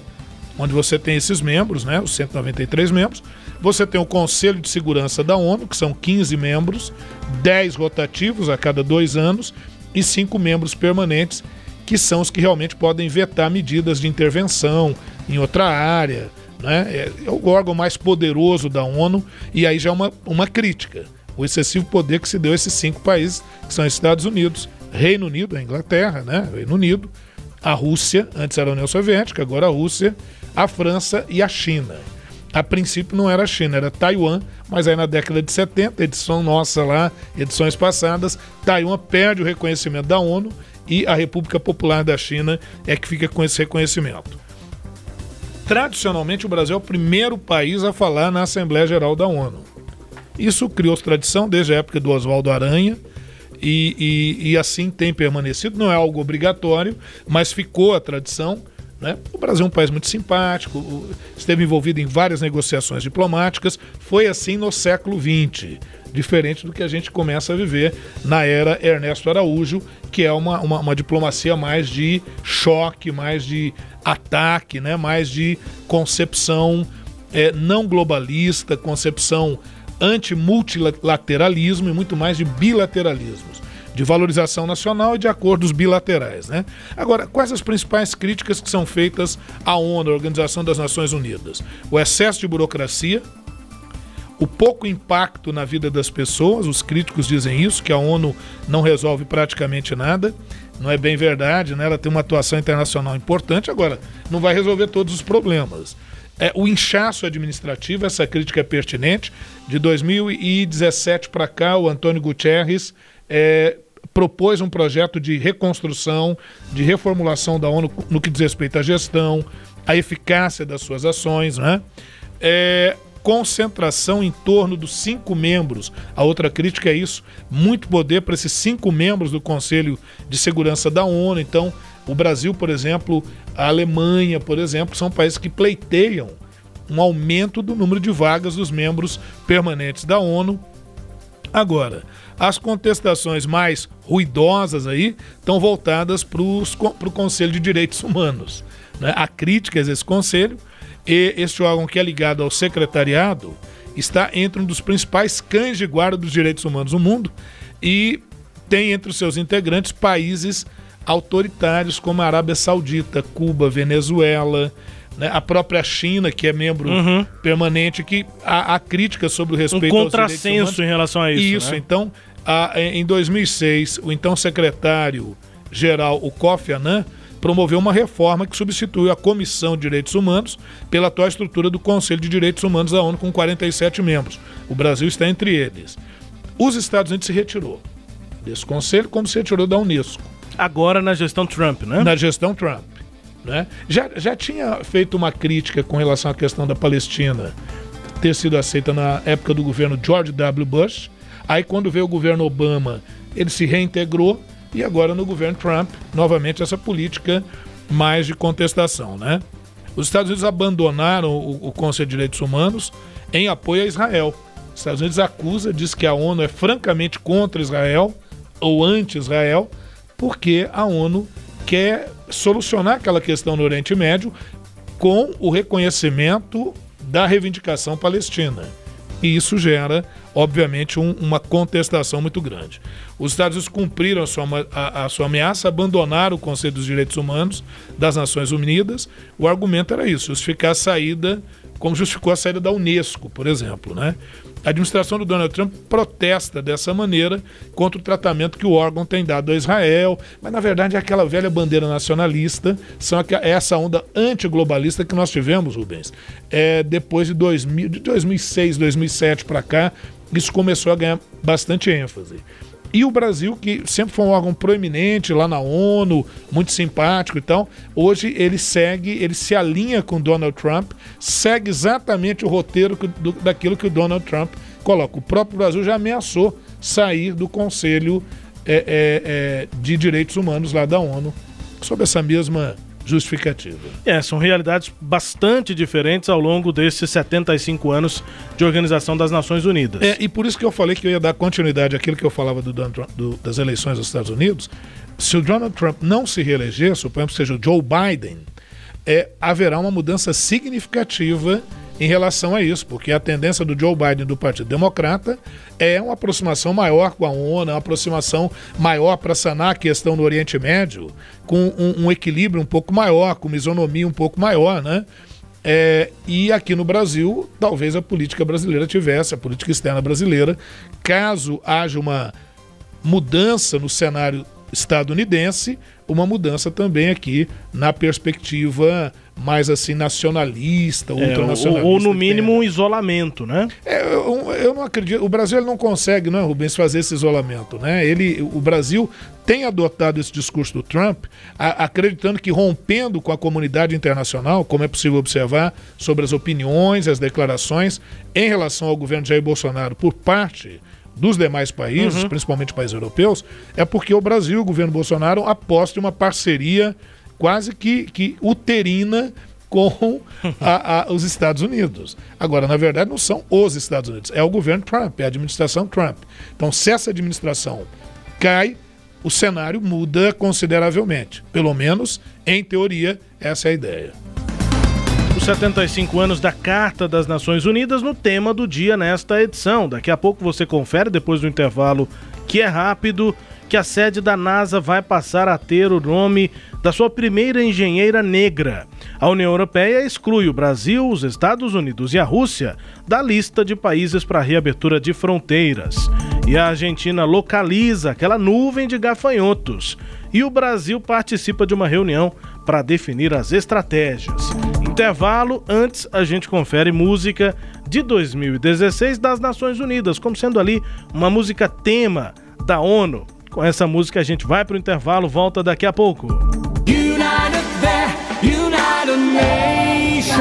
onde você tem esses membros, né, os 193 membros. Você tem o Conselho de Segurança da ONU, que são 15 membros, 10 rotativos a cada dois anos e cinco membros permanentes, que são os que realmente podem vetar medidas de intervenção em outra área. Né? É, é o órgão mais poderoso da ONU e aí já é uma, uma crítica. O excessivo poder que se deu a esses cinco países, que são Estados Unidos, Reino Unido, a Inglaterra, né? Reino Unido, a Rússia, antes era a União Soviética, agora a Rússia, a França e a China. A princípio não era a China, era Taiwan, mas aí na década de 70, edição nossa lá, edições passadas, Taiwan perde o reconhecimento da ONU e a República Popular da China é que fica com esse reconhecimento. Tradicionalmente, o Brasil é o primeiro país a falar na Assembleia Geral da ONU. Isso criou tradição desde a época do Oswaldo Aranha e, e- e assim tem permanecido. Não é algo obrigatório, mas ficou a tradição. Né? O Brasil é um país muito simpático, esteve envolvido em várias negociações diplomáticas. Foi assim no século XX, diferente do que a gente começa a viver na era Ernesto Araújo, que é uma, uma, uma diplomacia mais de choque, mais de ataque, né? mais de concepção é, não globalista, concepção anti-multilateralismo e muito mais de bilateralismos, de valorização nacional e de acordos bilaterais. Né? Agora, quais as principais críticas que são feitas à ONU, a Organização das Nações Unidas? O excesso de burocracia, o pouco impacto na vida das pessoas, os críticos dizem isso, que a ONU não resolve praticamente nada. Não é bem verdade, né? Ela tem uma atuação internacional importante, agora não vai resolver todos os problemas. É, o inchaço administrativo, essa crítica é pertinente. De 2017 para cá, o Antônio Guterres é, propôs um projeto de reconstrução, de reformulação da ONU no que diz respeito à gestão, a eficácia das suas ações, né? É, concentração em torno dos cinco membros. A outra crítica é isso: muito poder para esses cinco membros do Conselho de Segurança da ONU. Então, o Brasil, por exemplo, a Alemanha, por exemplo, são países que pleiteiam um aumento do número de vagas dos membros permanentes da ONU. Agora, as contestações mais ruidosas aí estão voltadas para o Conselho de Direitos Humanos. Né? Há críticas a esse conselho e este órgão que é ligado ao secretariado está entre um dos principais cães de guarda dos direitos humanos no mundo e tem entre os seus integrantes países autoritários como a Arábia Saudita, Cuba, Venezuela, né? a própria China, que é membro uhum. permanente, que há, há críticas sobre o respeito um contrassenso em relação a isso. Isso, né? então, a, em 2006, o então secretário-geral, o Kofi Annan, promoveu uma reforma que substituiu a Comissão de Direitos Humanos pela atual estrutura do Conselho de Direitos Humanos da ONU, com 47 membros. O Brasil está entre eles. Os Estados Unidos se retirou desse conselho, como se retirou da Unesco. Agora na gestão Trump, né? Na gestão Trump. Né? Já, já tinha feito uma crítica com relação à questão da Palestina ter sido aceita na época do governo George W. Bush. Aí, quando veio o governo Obama, ele se reintegrou e agora no governo Trump, novamente essa política mais de contestação, né? Os Estados Unidos abandonaram o, o Conselho de Direitos Humanos em apoio a Israel. Os Estados Unidos acusa, diz que a ONU é francamente contra Israel ou anti-Israel, porque a ONU quer solucionar aquela questão no Oriente Médio com o reconhecimento da reivindicação palestina. E isso gera, obviamente, um, uma contestação muito grande. Os Estados Unidos cumpriram a sua, a, a sua ameaça, abandonaram o Conselho dos Direitos Humanos das Nações Unidas. O argumento era isso, justificar a saída, como justificou a saída da Unesco, por exemplo. Né? A administração do Donald Trump protesta dessa maneira contra o tratamento que o órgão tem dado a Israel, mas na verdade é aquela velha bandeira nacionalista, são essa onda antiglobalista que nós tivemos, Rubens, é, depois de, 2000, de 2006, 2007 para cá, isso começou a ganhar bastante ênfase. E o Brasil, que sempre foi um órgão proeminente lá na ONU, muito simpático e tal, hoje ele segue, ele se alinha com Donald Trump, segue exatamente o roteiro do, daquilo que o Donald Trump coloca. O próprio Brasil já ameaçou sair do Conselho é, é, é, de Direitos Humanos lá da ONU sob essa mesma justificativa. É, são realidades bastante diferentes ao longo desses 75 anos de Organização das Nações Unidas. É, e por isso que eu falei que eu ia dar continuidade àquilo que eu falava do, do, das eleições dos Estados Unidos. Se o Donald Trump não se reeleger, suponhamos que seja o Joe Biden, é, haverá uma mudança significativa em relação a isso, porque a tendência do Joe Biden do Partido Democrata é uma aproximação maior com a ONU, uma aproximação maior para sanar a questão no Oriente Médio, com um, um, equilíbrio um pouco maior, com uma isonomia um pouco maior, né? É, e aqui no Brasil, talvez a política brasileira tivesse, a política externa brasileira, caso haja uma mudança no cenário estadunidense, uma mudança também aqui na perspectiva mais assim nacionalista, ultranacionalista. É, ou, ou, no mínimo um isolamento, né? É, eu, eu, não acredito. O Brasil não consegue, não, é, Rubens, fazer esse isolamento, né? Ele, o Brasil tem adotado esse discurso do Trump, a, acreditando que rompendo com a comunidade internacional, como é possível observar sobre as opiniões, as declarações em relação ao governo de Jair Bolsonaro por parte dos demais países, uhum. principalmente países europeus, é porque o Brasil, o governo Bolsonaro, aposta em uma parceria quase que, que uterina com a, a, os Estados Unidos. Agora, na verdade, não são os Estados Unidos, é o governo Trump, é a administração Trump. Então, se essa administração cai, o cenário muda consideravelmente. Pelo menos, em teoria, essa é a ideia. Os 75 anos da Carta das Nações Unidas no tema do dia nesta edição. Daqui a pouco você confere, depois do intervalo, que é rápido, que a sede da NASA vai passar a ter o nome da sua primeira engenheira negra. A União Europeia exclui o Brasil, os Estados Unidos e a Rússia da lista de países para reabertura de fronteiras. E a Argentina localiza aquela nuvem de gafanhotos. E o Brasil participa de uma reunião para definir as estratégias. Intervalo, antes a gente confere música de 2016 das Nações Unidas, como sendo ali uma música tema da ONU. Com essa música a gente vai para o intervalo, volta daqui a pouco. United there, United Nations.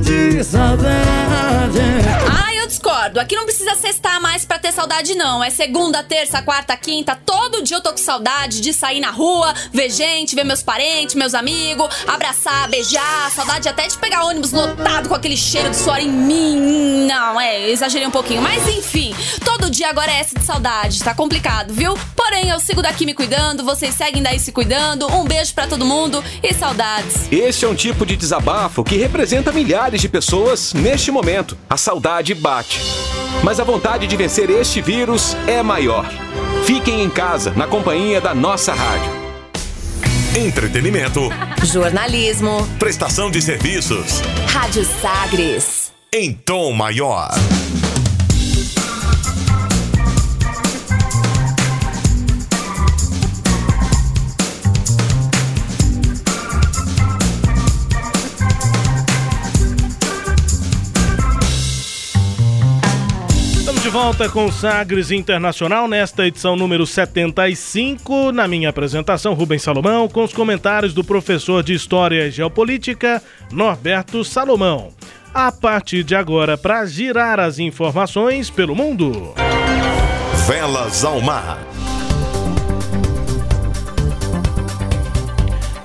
de saudade. Ah, eu discordo. Aqui não precisa sextar mais pra ter saudade, não. É segunda, terça, quarta, quinta. Todo eu tô com saudade de sair na rua, ver gente, ver meus parentes, meus amigos, abraçar, beijar. Saudade até de pegar ônibus lotado com aquele cheiro de suor em mim. Não, é, exagerei um pouquinho. Mas enfim, todo dia agora é essa de saudade. Tá complicado, viu? Porém, eu sigo daqui me cuidando, vocês seguem daí se cuidando. Um beijo pra todo mundo e saudades. Este é um tipo de desabafo que representa milhares de pessoas neste momento. A saudade bate. Mas a vontade de vencer este vírus é maior. Fiquem em casa, na companhia da nossa rádio. Entretenimento. Jornalismo. Prestação de serviços. Rádio Sagres. Em tom maior. Volta com o Sagres Internacional nesta edição número 75. Na minha apresentação, Rubens Salomão, com os comentários do professor de História e Geopolítica, Norberto Salomão. A partir de agora, para girar as informações pelo mundo. Velas ao mar.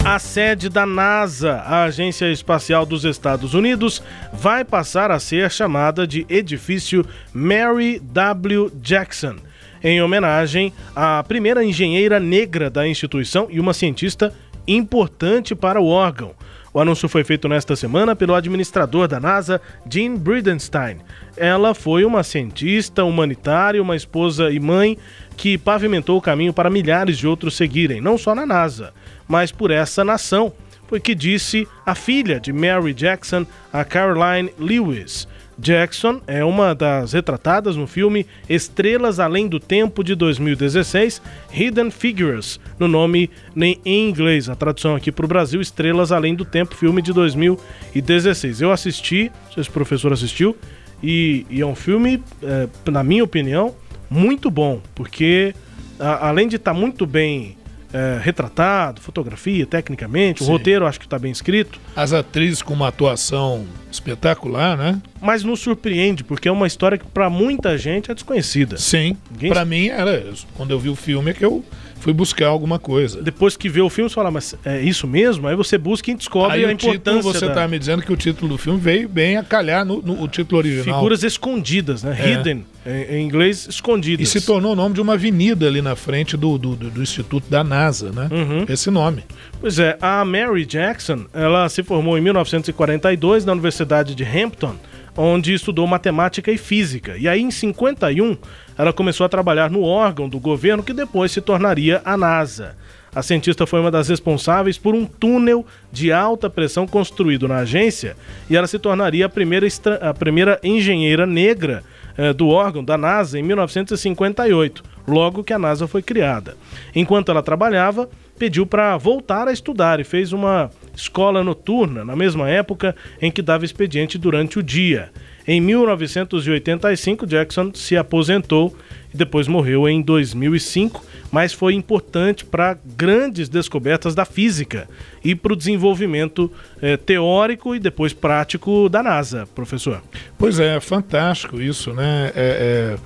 A sede da NASA, a Agência Espacial dos Estados Unidos, vai passar a ser chamada de Edifício Mary W. Jackson, em homenagem à primeira engenheira negra da instituição e uma cientista importante para o órgão. O anúncio foi feito nesta semana pelo administrador da NASA, Jean Bridenstine. Ela foi uma cientista humanitária, uma esposa e mãe que pavimentou o caminho para milhares de outros seguirem, não só na NASA, mas por essa nação. Foi que disse a filha de Mary Jackson, a Caroline Lewis. Jackson é uma das retratadas no filme Estrelas Além do Tempo de 2016, Hidden Figures, no nome em inglês. A tradução aqui para o Brasil, Estrelas Além do Tempo, filme de 2016. Eu assisti, não sei se o professor assistiu, e, e é um filme, é, na minha opinião, muito bom, porque a, além de estar tá muito bem é, retratado, fotografia, tecnicamente, Sim. o roteiro acho que está bem escrito. As atrizes com uma atuação espetacular, né? Mas nos surpreende, porque é uma história que para muita gente é desconhecida. Sim. Ninguém- Pra mim era, quando eu vi o filme é que eu fui buscar alguma coisa. Depois que vê o filme, você fala, mas é isso mesmo? Aí você busca e descobre Aí a o título, importância você da... tá me dizendo que o título do filme veio bem a calhar no, no- o título original. Figuras escondidas, né? É. Hidden, em, em inglês, escondidas. E se tornou o nome de uma avenida ali na frente do, do, do- do Instituto da NASA, né? Uhum. Esse nome. Pois é, a Mary Jackson, ela se formou em 1942 na Universidade de Hampton, onde estudou matemática e física. E aí, em 51, ela começou a trabalhar no órgão do governo que depois se tornaria a NASA. A cientista foi uma das responsáveis por um túnel de alta pressão construído na agência e ela se tornaria a primeira, a primeira engenheira negra eh, do órgão da NASA em 1958, logo que a NASA foi criada. Enquanto ela trabalhava, pediu para voltar a estudar e fez uma escola noturna, na mesma época em que dava expediente durante o dia. Em 1985, Jackson se aposentou e depois morreu em 2005, mas foi importante para grandes descobertas da física e para o desenvolvimento eh, teórico e depois prático da NASA, professor. Pois é, fantástico isso, né? É, é,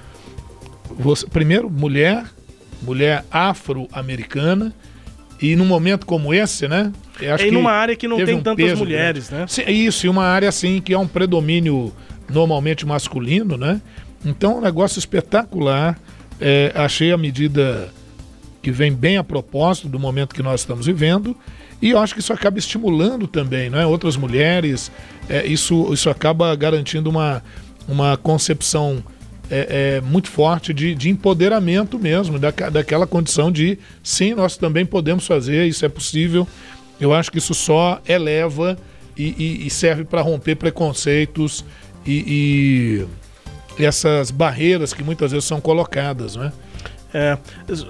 você- primeiro, mulher, mulher afro-americana, e num momento como esse, né? acho E numa área que não tem um tantas mulheres, grande. né? Sim, é isso, e uma área assim que é um predomínio normalmente masculino, né? Então, um negócio espetacular. É, achei a medida que vem bem a propósito do momento que nós estamos vivendo. E eu acho que isso acaba estimulando também, né? Outras mulheres, é, isso, isso acaba garantindo uma, uma concepção é, é, muito forte de, de empoderamento mesmo, daca- daquela condição de sim, nós também podemos fazer, isso é possível. Eu acho que isso só eleva e, e- e serve para romper preconceitos e, e essas barreiras que muitas vezes são colocadas, né? É,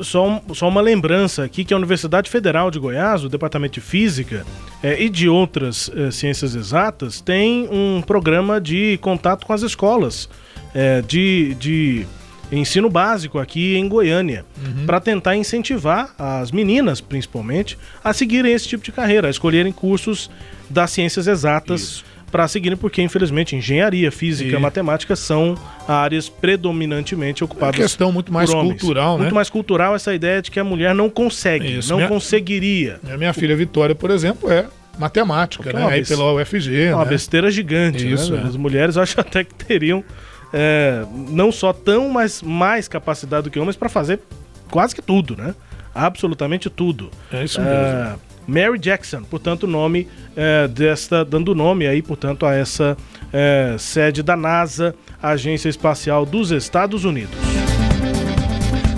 só, um- só uma lembrança aqui que a Universidade Federal de Goiás, o Departamento de Física é, e de outras é, ciências exatas, tem um programa de contato com as escolas é, de, de ensino básico aqui em Goiânia, para tentar incentivar as meninas, principalmente, a seguirem esse tipo de carreira, a escolherem cursos das ciências exatas para seguirem, porque infelizmente engenharia, física, E- matemática são áreas predominantemente ocupadas É questão muito mais cultural, né? Muito mais cultural essa ideia de que a mulher não consegue, Isso, não minha- conseguiria. A minha filha Vitória, por exemplo, é matemática, é né? uma Aí pela UFG. É uma né? besteira gigante, Isso, né? é. As mulheres acho até que teriam é, não só tão, mas mais capacidade do que homens para fazer quase que tudo, né? Absolutamente tudo. É isso É, Mary Jackson, portanto, o nome é, desta, dando nome aí, portanto, a essa é, sede da NASA, Agência Espacial dos Estados Unidos.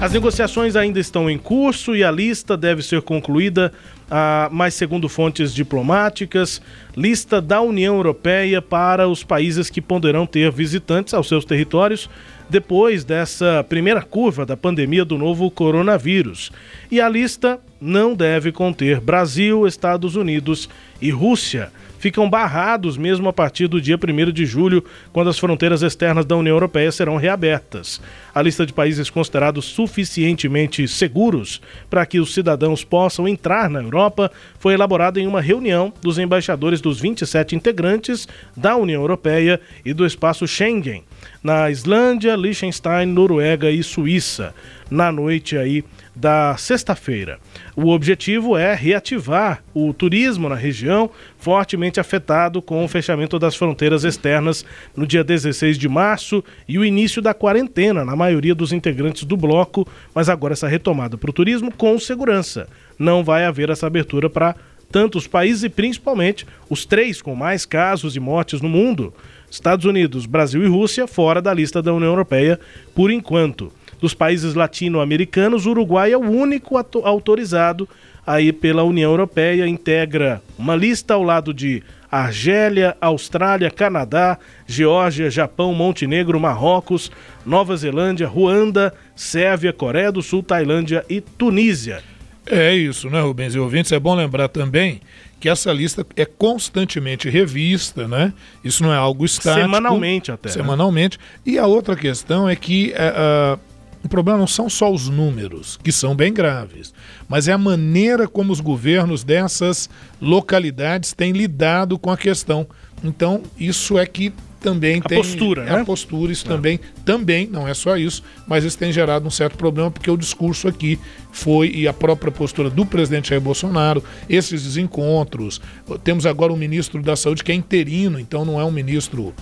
As negociações ainda estão em curso e a lista deve ser concluída, ah, mas segundo fontes diplomáticas, lista da União Europeia para os países que poderão ter visitantes aos seus territórios depois dessa primeira curva da pandemia do novo coronavírus. E a lista não deve conter Brasil, Estados Unidos e Rússia. Ficam barrados mesmo a partir do dia 1 de julho, quando as fronteiras externas da União Europeia serão reabertas. A lista de países considerados suficientemente seguros para que os cidadãos possam entrar na Europa foi elaborada em uma reunião dos embaixadores dos 27 integrantes da União Europeia e do espaço Schengen, na Islândia, Liechtenstein, Noruega e Suíça, na noite aí da sexta-feira. O objetivo é reativar o turismo na região, fortemente afetado com o fechamento das fronteiras externas no dia 16 de março e o início da quarentena na maioria dos integrantes do bloco, mas agora essa retomada para o turismo com segurança. Não vai haver essa abertura para tantos países e principalmente os três com mais casos e mortes no mundo: Estados Unidos, Brasil e Rússia, fora da lista da União Europeia por enquanto. Dos países latino-americanos, o Uruguai é o único autorizado aí pela União Europeia, integra uma lista ao lado de Argélia, Austrália, Canadá, Geórgia, Japão, Montenegro, Marrocos, Nova Zelândia, Ruanda, Sérvia, Coreia do Sul, Tailândia e Tunísia. É isso, né, Rubens e ouvintes? É bom lembrar também que essa lista é constantemente revista, né? Isso não é algo estático. Semanalmente até, né? Semanalmente. E a outra questão é que ah, o problema não são só os números, que são bem graves, mas é a maneira como os governos dessas localidades têm lidado com a questão. Então, isso é que também A tem postura, é né? a postura, isso também, também, não é só isso, mas isso tem gerado um certo problema, porque o discurso aqui foi, e a própria postura do presidente Jair Bolsonaro, esses desencontros. Temos agora um ministro da Saúde que é interino, então não é um ministro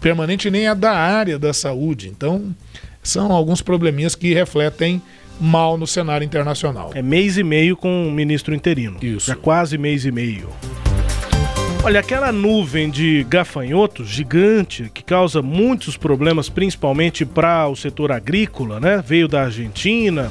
permanente, nem é da área da saúde. Então, são alguns probleminhas que refletem mal no cenário internacional. É mês e meio com o ministro interino. Isso. Já quase mês e meio. Olha, aquela nuvem de gafanhotos gigante que causa muitos problemas, principalmente para o setor agrícola, né? Veio da Argentina,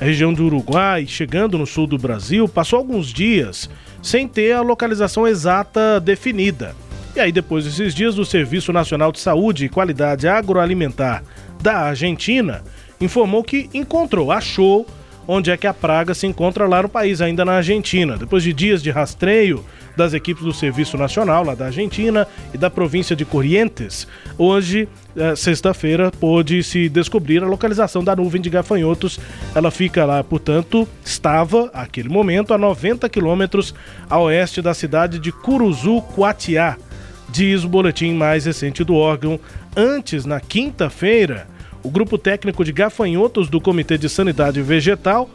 a região do Uruguai, chegando no sul do Brasil, passou alguns dias sem ter a localização exata definida. E aí, depois desses dias, o Serviço Nacional de Saúde e Qualidade Agroalimentar da Argentina informou que encontrou, achou onde é que a praga se encontra lá no país, ainda na Argentina. Depois de dias de rastreio das equipes do Serviço Nacional lá da Argentina e da província de Corrientes, hoje, eh, sexta-feira, pôde se descobrir a localização da nuvem de gafanhotos. Ela fica lá, portanto, estava, naquele momento, a 90 quilômetros a oeste da cidade de Curuzu, Cuatiá, diz o boletim mais recente do órgão. Antes, na quinta-feira, o grupo técnico de gafanhotos do Comitê de Sanidade Vegetal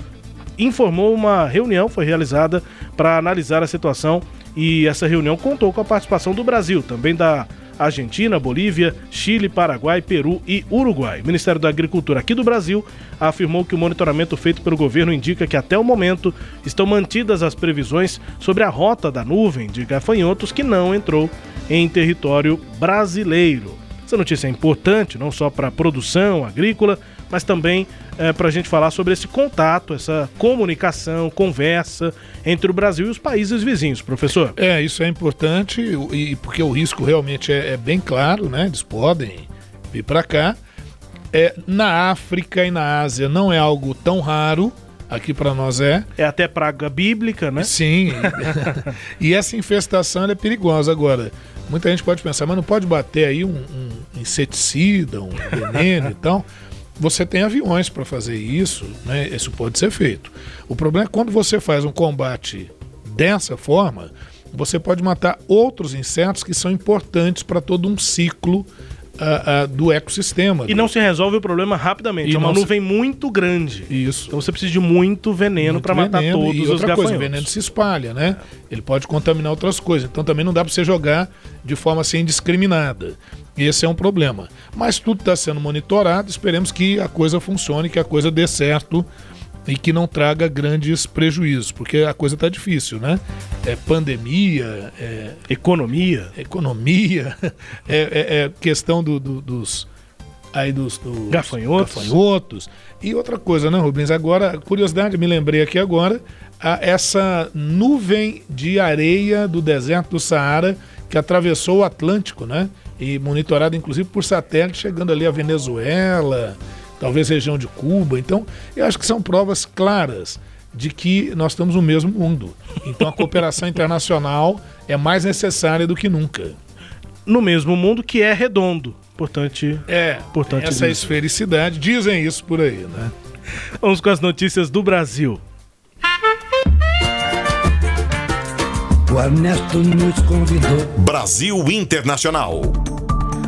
informou uma reunião foi realizada para analisar a situação e essa reunião contou com a participação do Brasil, também da Argentina, Bolívia, Chile, Paraguai, Peru e Uruguai. O Ministério da Agricultura aqui do Brasil afirmou que o monitoramento feito pelo governo indica que até o momento estão mantidas as previsões sobre a rota da nuvem de gafanhotos que não entrou em território brasileiro. Essa notícia é importante não só para a produção agrícola, mas também é, para a gente falar sobre esse contato, essa comunicação, conversa entre o Brasil e os países vizinhos, professor. É, isso é importante e porque o risco realmente é, é bem claro, né? Eles podem vir para cá. É, na África e na Ásia não é algo tão raro. Aqui para nós é. É até praga bíblica, né? Sim. e essa infestação é perigosa agora. Muita gente pode pensar, mas não pode bater aí um, um inseticida, um veneno e tal. Você tem aviões para fazer isso, né? Isso pode ser feito. O problema é quando você faz um combate dessa forma, você pode matar outros insetos que são importantes para todo um ciclo do ecossistema. E não se resolve o problema rapidamente. E é uma não se- nuvem muito grande. Isso. Então você precisa de muito veneno para matar veneno. todos e os outra coisa, o gafanhotos. veneno se espalha, né? Ele pode contaminar outras coisas. Então também não dá para você jogar de forma assim indiscriminada. Esse é um problema. Mas tudo está sendo monitorado. Esperemos que a coisa funcione, que a coisa dê certo e que não traga grandes prejuízos, porque a coisa está difícil, né? É pandemia, é economia, economia, é, é- é questão do- do- dos aí dos, dos Gafanhotos. gafanhotos. E outra coisa, né, Rubens? Agora, curiosidade, me lembrei aqui agora, a- essa nuvem de areia do deserto do Saara que atravessou o Atlântico, né? E monitorada inclusive por satélite, chegando ali a Venezuela, talvez região de Cuba. Então, eu acho que são provas claras de que nós estamos no mesmo mundo. Então, a cooperação internacional é mais necessária do que nunca. No mesmo mundo que é redondo. Importante. É, importante essa dizer. esfericidade, dizem isso por aí, né? Vamos com as notícias do Brasil. O Ernesto nos convidou. Brasil Internacional.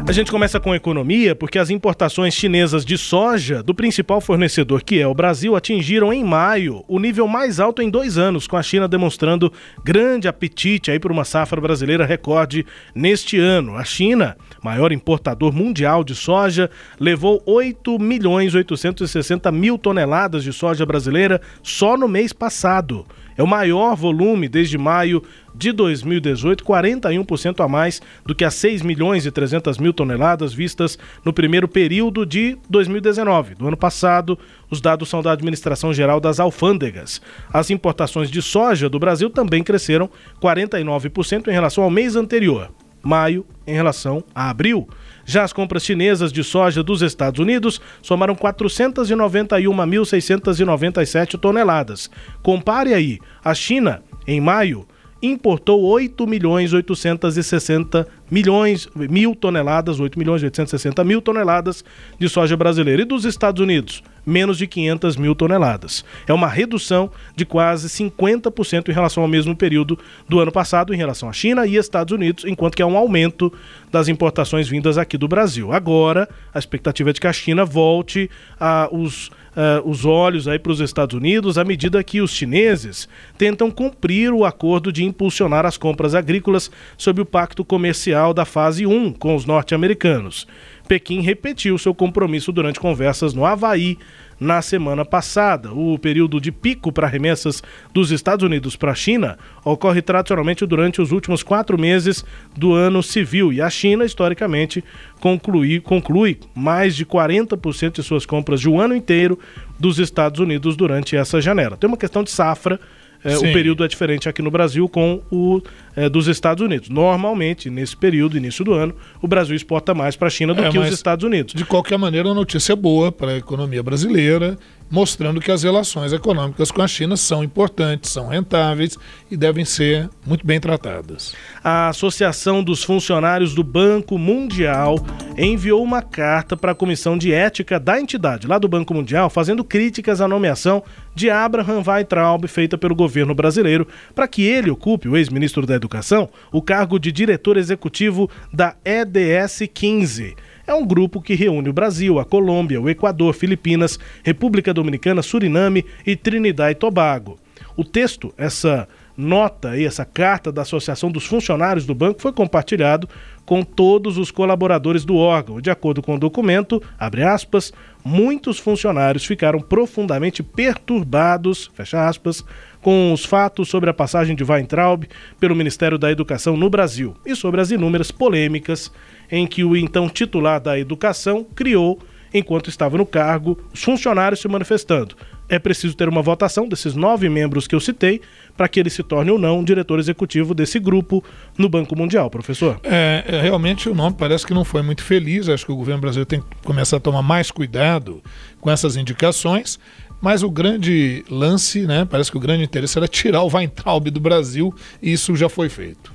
A gente começa com economia porque as importações chinesas de soja do principal fornecedor, que é o Brasil, atingiram em maio o nível mais alto em dois anos, com a China demonstrando grande apetite aí por uma safra brasileira recorde neste ano. A China, maior importador mundial de soja, levou 8 milhões 860 mil toneladas de soja brasileira só no mês passado. É o maior volume desde maio de 2018, 41% a mais do que as 6 milhões e 300 mil toneladas vistas no primeiro período de 2019. Do ano passado, os dados são da Administração Geral das Alfândegas. As importações de soja do Brasil também cresceram 49% em relação ao mês anterior, maio, em relação a abril. Já as compras chinesas de soja dos Estados Unidos somaram 491.697 toneladas. Compare aí, a China, em maio, importou 8 milhões 860 milhões mil toneladas, 8 milhões 860 mil toneladas de soja brasileira. E dos Estados Unidos, menos de 500 mil toneladas. É uma redução de quase 50% em relação ao mesmo período do ano passado, em relação à China e Estados Unidos, enquanto que é um aumento das importações vindas aqui do Brasil. Agora, a expectativa é de que a China volte a os ah, os olhos aí para os Estados Unidos à medida que os chineses tentam cumprir o acordo de impulsionar as compras agrícolas sob o pacto comercial da fase 1 com os norte-americanos. Pequim repetiu seu compromisso durante conversas no Havaí na semana passada. O período de pico para remessas dos Estados Unidos para a China ocorre tradicionalmente durante os últimos quatro meses do ano civil e a China, historicamente, conclui, conclui mais de 40% de suas compras de um ano inteiro dos Estados Unidos durante essa janela. Tem uma questão de safra. É, o período é diferente aqui no Brasil com o é, dos Estados Unidos. Normalmente, nesse período, início do ano, o Brasil exporta mais para a China do É, que os Estados Unidos. De qualquer maneira, a notícia é boa para a economia brasileira, mostrando que as relações econômicas com a China são importantes, são rentáveis e devem ser muito bem tratadas. A Associação dos Funcionários do Banco Mundial enviou uma carta para a Comissão de Ética da entidade, lá do Banco Mundial, fazendo críticas à nomeação de Abraham Weintraub feita pelo governo brasileiro para que ele ocupe, o ex-ministro da Educação, o cargo de diretor executivo da EDS 15 é um grupo que reúne o Brasil, a Colômbia, o Equador, Filipinas, República Dominicana, Suriname e Trinidad e Tobago. O texto, essa nota e essa carta da Associação dos Funcionários do Banco foi compartilhado com todos os colaboradores do órgão. De acordo com o documento, abre aspas, muitos funcionários ficaram profundamente perturbados, fecha aspas, com os fatos sobre a passagem de Weintraub pelo Ministério da Educação no Brasil e sobre as inúmeras polêmicas em que o então titular da Educação criou enquanto estava no cargo, os funcionários se manifestando. É preciso ter uma votação desses nove membros que eu citei para que ele se torne ou não diretor executivo desse grupo no Banco Mundial, professor. É, é, realmente o nome parece que não foi muito feliz. Acho que o governo brasileiro tem que começar a tomar mais cuidado com essas indicações. Mas o grande lance, né? Parece que o grande interesse era tirar o Weintraub do Brasil e isso já foi feito.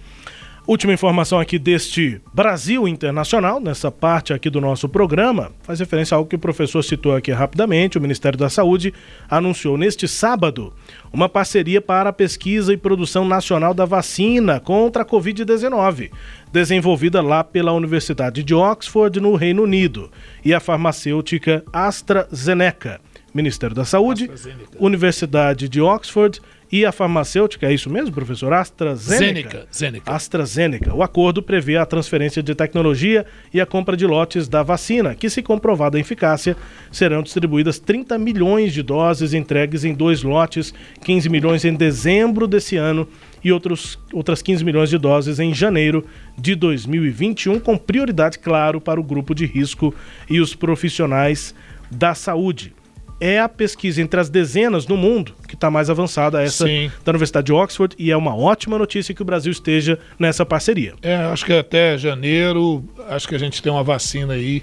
Última informação aqui deste Brasil Internacional, nessa parte aqui do nosso programa, faz referência a algo que o professor citou aqui rapidamente. O Ministério da Saúde anunciou neste sábado uma parceria para a pesquisa e produção nacional da vacina contra a Covid-19, desenvolvida lá pela Universidade de Oxford, no Reino Unido, e a farmacêutica AstraZeneca. Ministério da Saúde, Universidade de Oxford e a farmacêutica, é isso mesmo, professor? AstraZeneca. Zeneca. AstraZeneca. O acordo prevê a transferência de tecnologia e a compra de lotes da vacina, que, se comprovada a eficácia, serão distribuídas 30 milhões de doses entregues em dois lotes, 15 milhões em dezembro desse ano e outros, outras 15 milhões de doses em janeiro de 2021, com prioridade, claro, para o grupo de risco e os profissionais da saúde é a pesquisa entre as dezenas no mundo que está mais avançada, essa Sim. da Universidade de Oxford, e é uma ótima notícia que o Brasil esteja nessa parceria. É, acho que até janeiro, acho que a gente tem uma vacina aí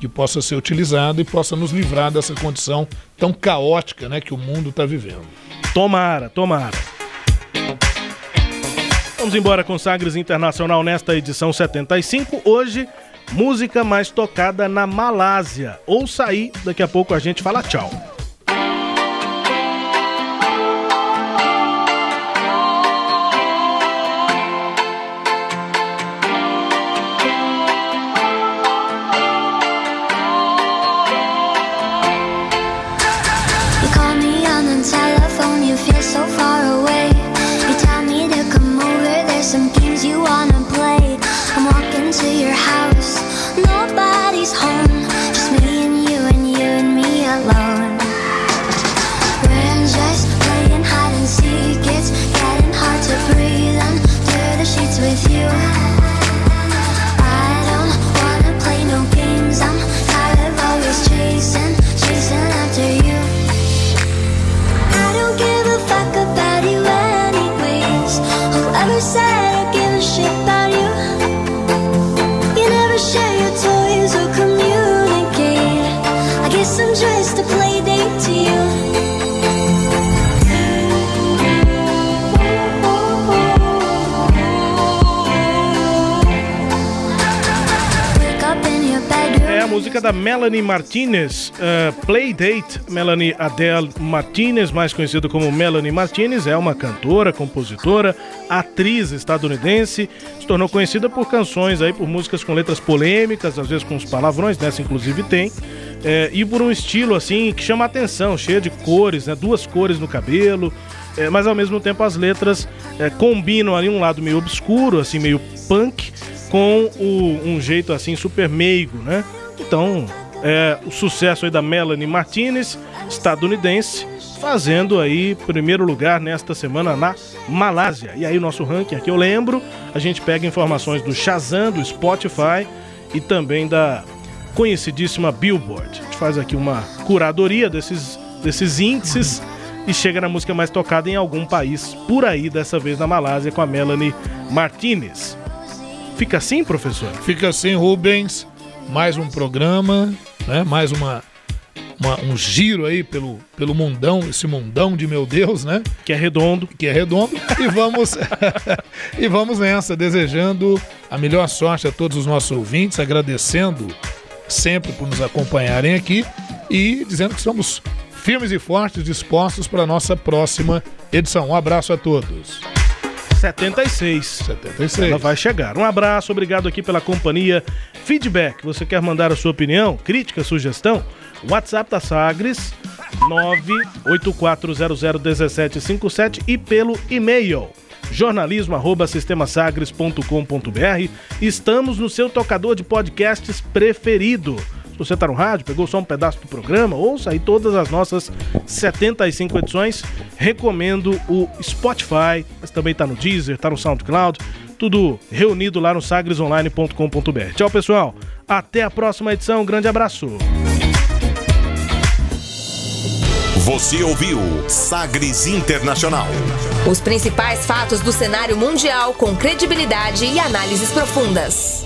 que possa ser utilizada e possa nos livrar dessa condição tão caótica né, que o mundo está vivendo. Tomara, tomara. Vamos embora com Sagres Internacional nesta edição 75. Hoje música mais tocada na Malásia. Ou sair, daqui a pouco a gente fala tchau. Música da Melanie Martinez, uh, Playdate. Melanie Adele Martinez, mais conhecida como Melanie Martinez, é uma cantora, compositora, atriz estadunidense. Se tornou conhecida por canções aí, por músicas com letras polêmicas, às vezes com os palavrões, nessa inclusive tem. É, e por um estilo assim que chama atenção, cheia de cores, né? Duas cores no cabelo. É, mas ao mesmo tempo as letras é, combinam ali um lado meio obscuro, assim, meio punk, com o, um jeito assim super meigo, né? Então, é, o sucesso aí da Melanie Martinez, estadunidense, fazendo aí primeiro lugar nesta semana na Malásia. E aí o nosso ranking aqui eu lembro, a gente pega informações do Shazam, do Spotify e também da conhecidíssima Billboard. A gente faz aqui uma curadoria desses, desses índices e chega na música mais tocada em algum país por aí, dessa vez na Malásia com a Melanie Martinez. Fica assim, professor? Fica assim, Rubens mais um programa, né? mais uma uma, um giro aí pelo, pelo mundão, esse mundão de meu Deus, né? Que é redondo. Que é redondo. E vamos, e vamos nessa, desejando a melhor sorte a todos os nossos ouvintes, agradecendo sempre por nos acompanharem aqui e dizendo que somos firmes e fortes, dispostos para a nossa próxima edição. Um abraço a todos. 76. 76. Ela vai chegar. Um abraço, obrigado aqui pela companhia. Feedback, você quer mandar a sua opinião, crítica, sugestão? WhatsApp da Sagres 984001757 e pelo e-mail jornalismo@sistemasagres.com.br. Estamos no seu tocador de podcasts preferido. Se você está no rádio, pegou só um pedaço do programa, ouça aí todas as nossas 75 edições. Recomendo o Spotify, mas também está no Deezer, está no SoundCloud, tudo reunido lá no sagresonline.com.br. Tchau, pessoal. Até a próxima edição. Um grande abraço. Você ouviu Sagres Internacional. Os principais fatos do cenário mundial com credibilidade e análises profundas.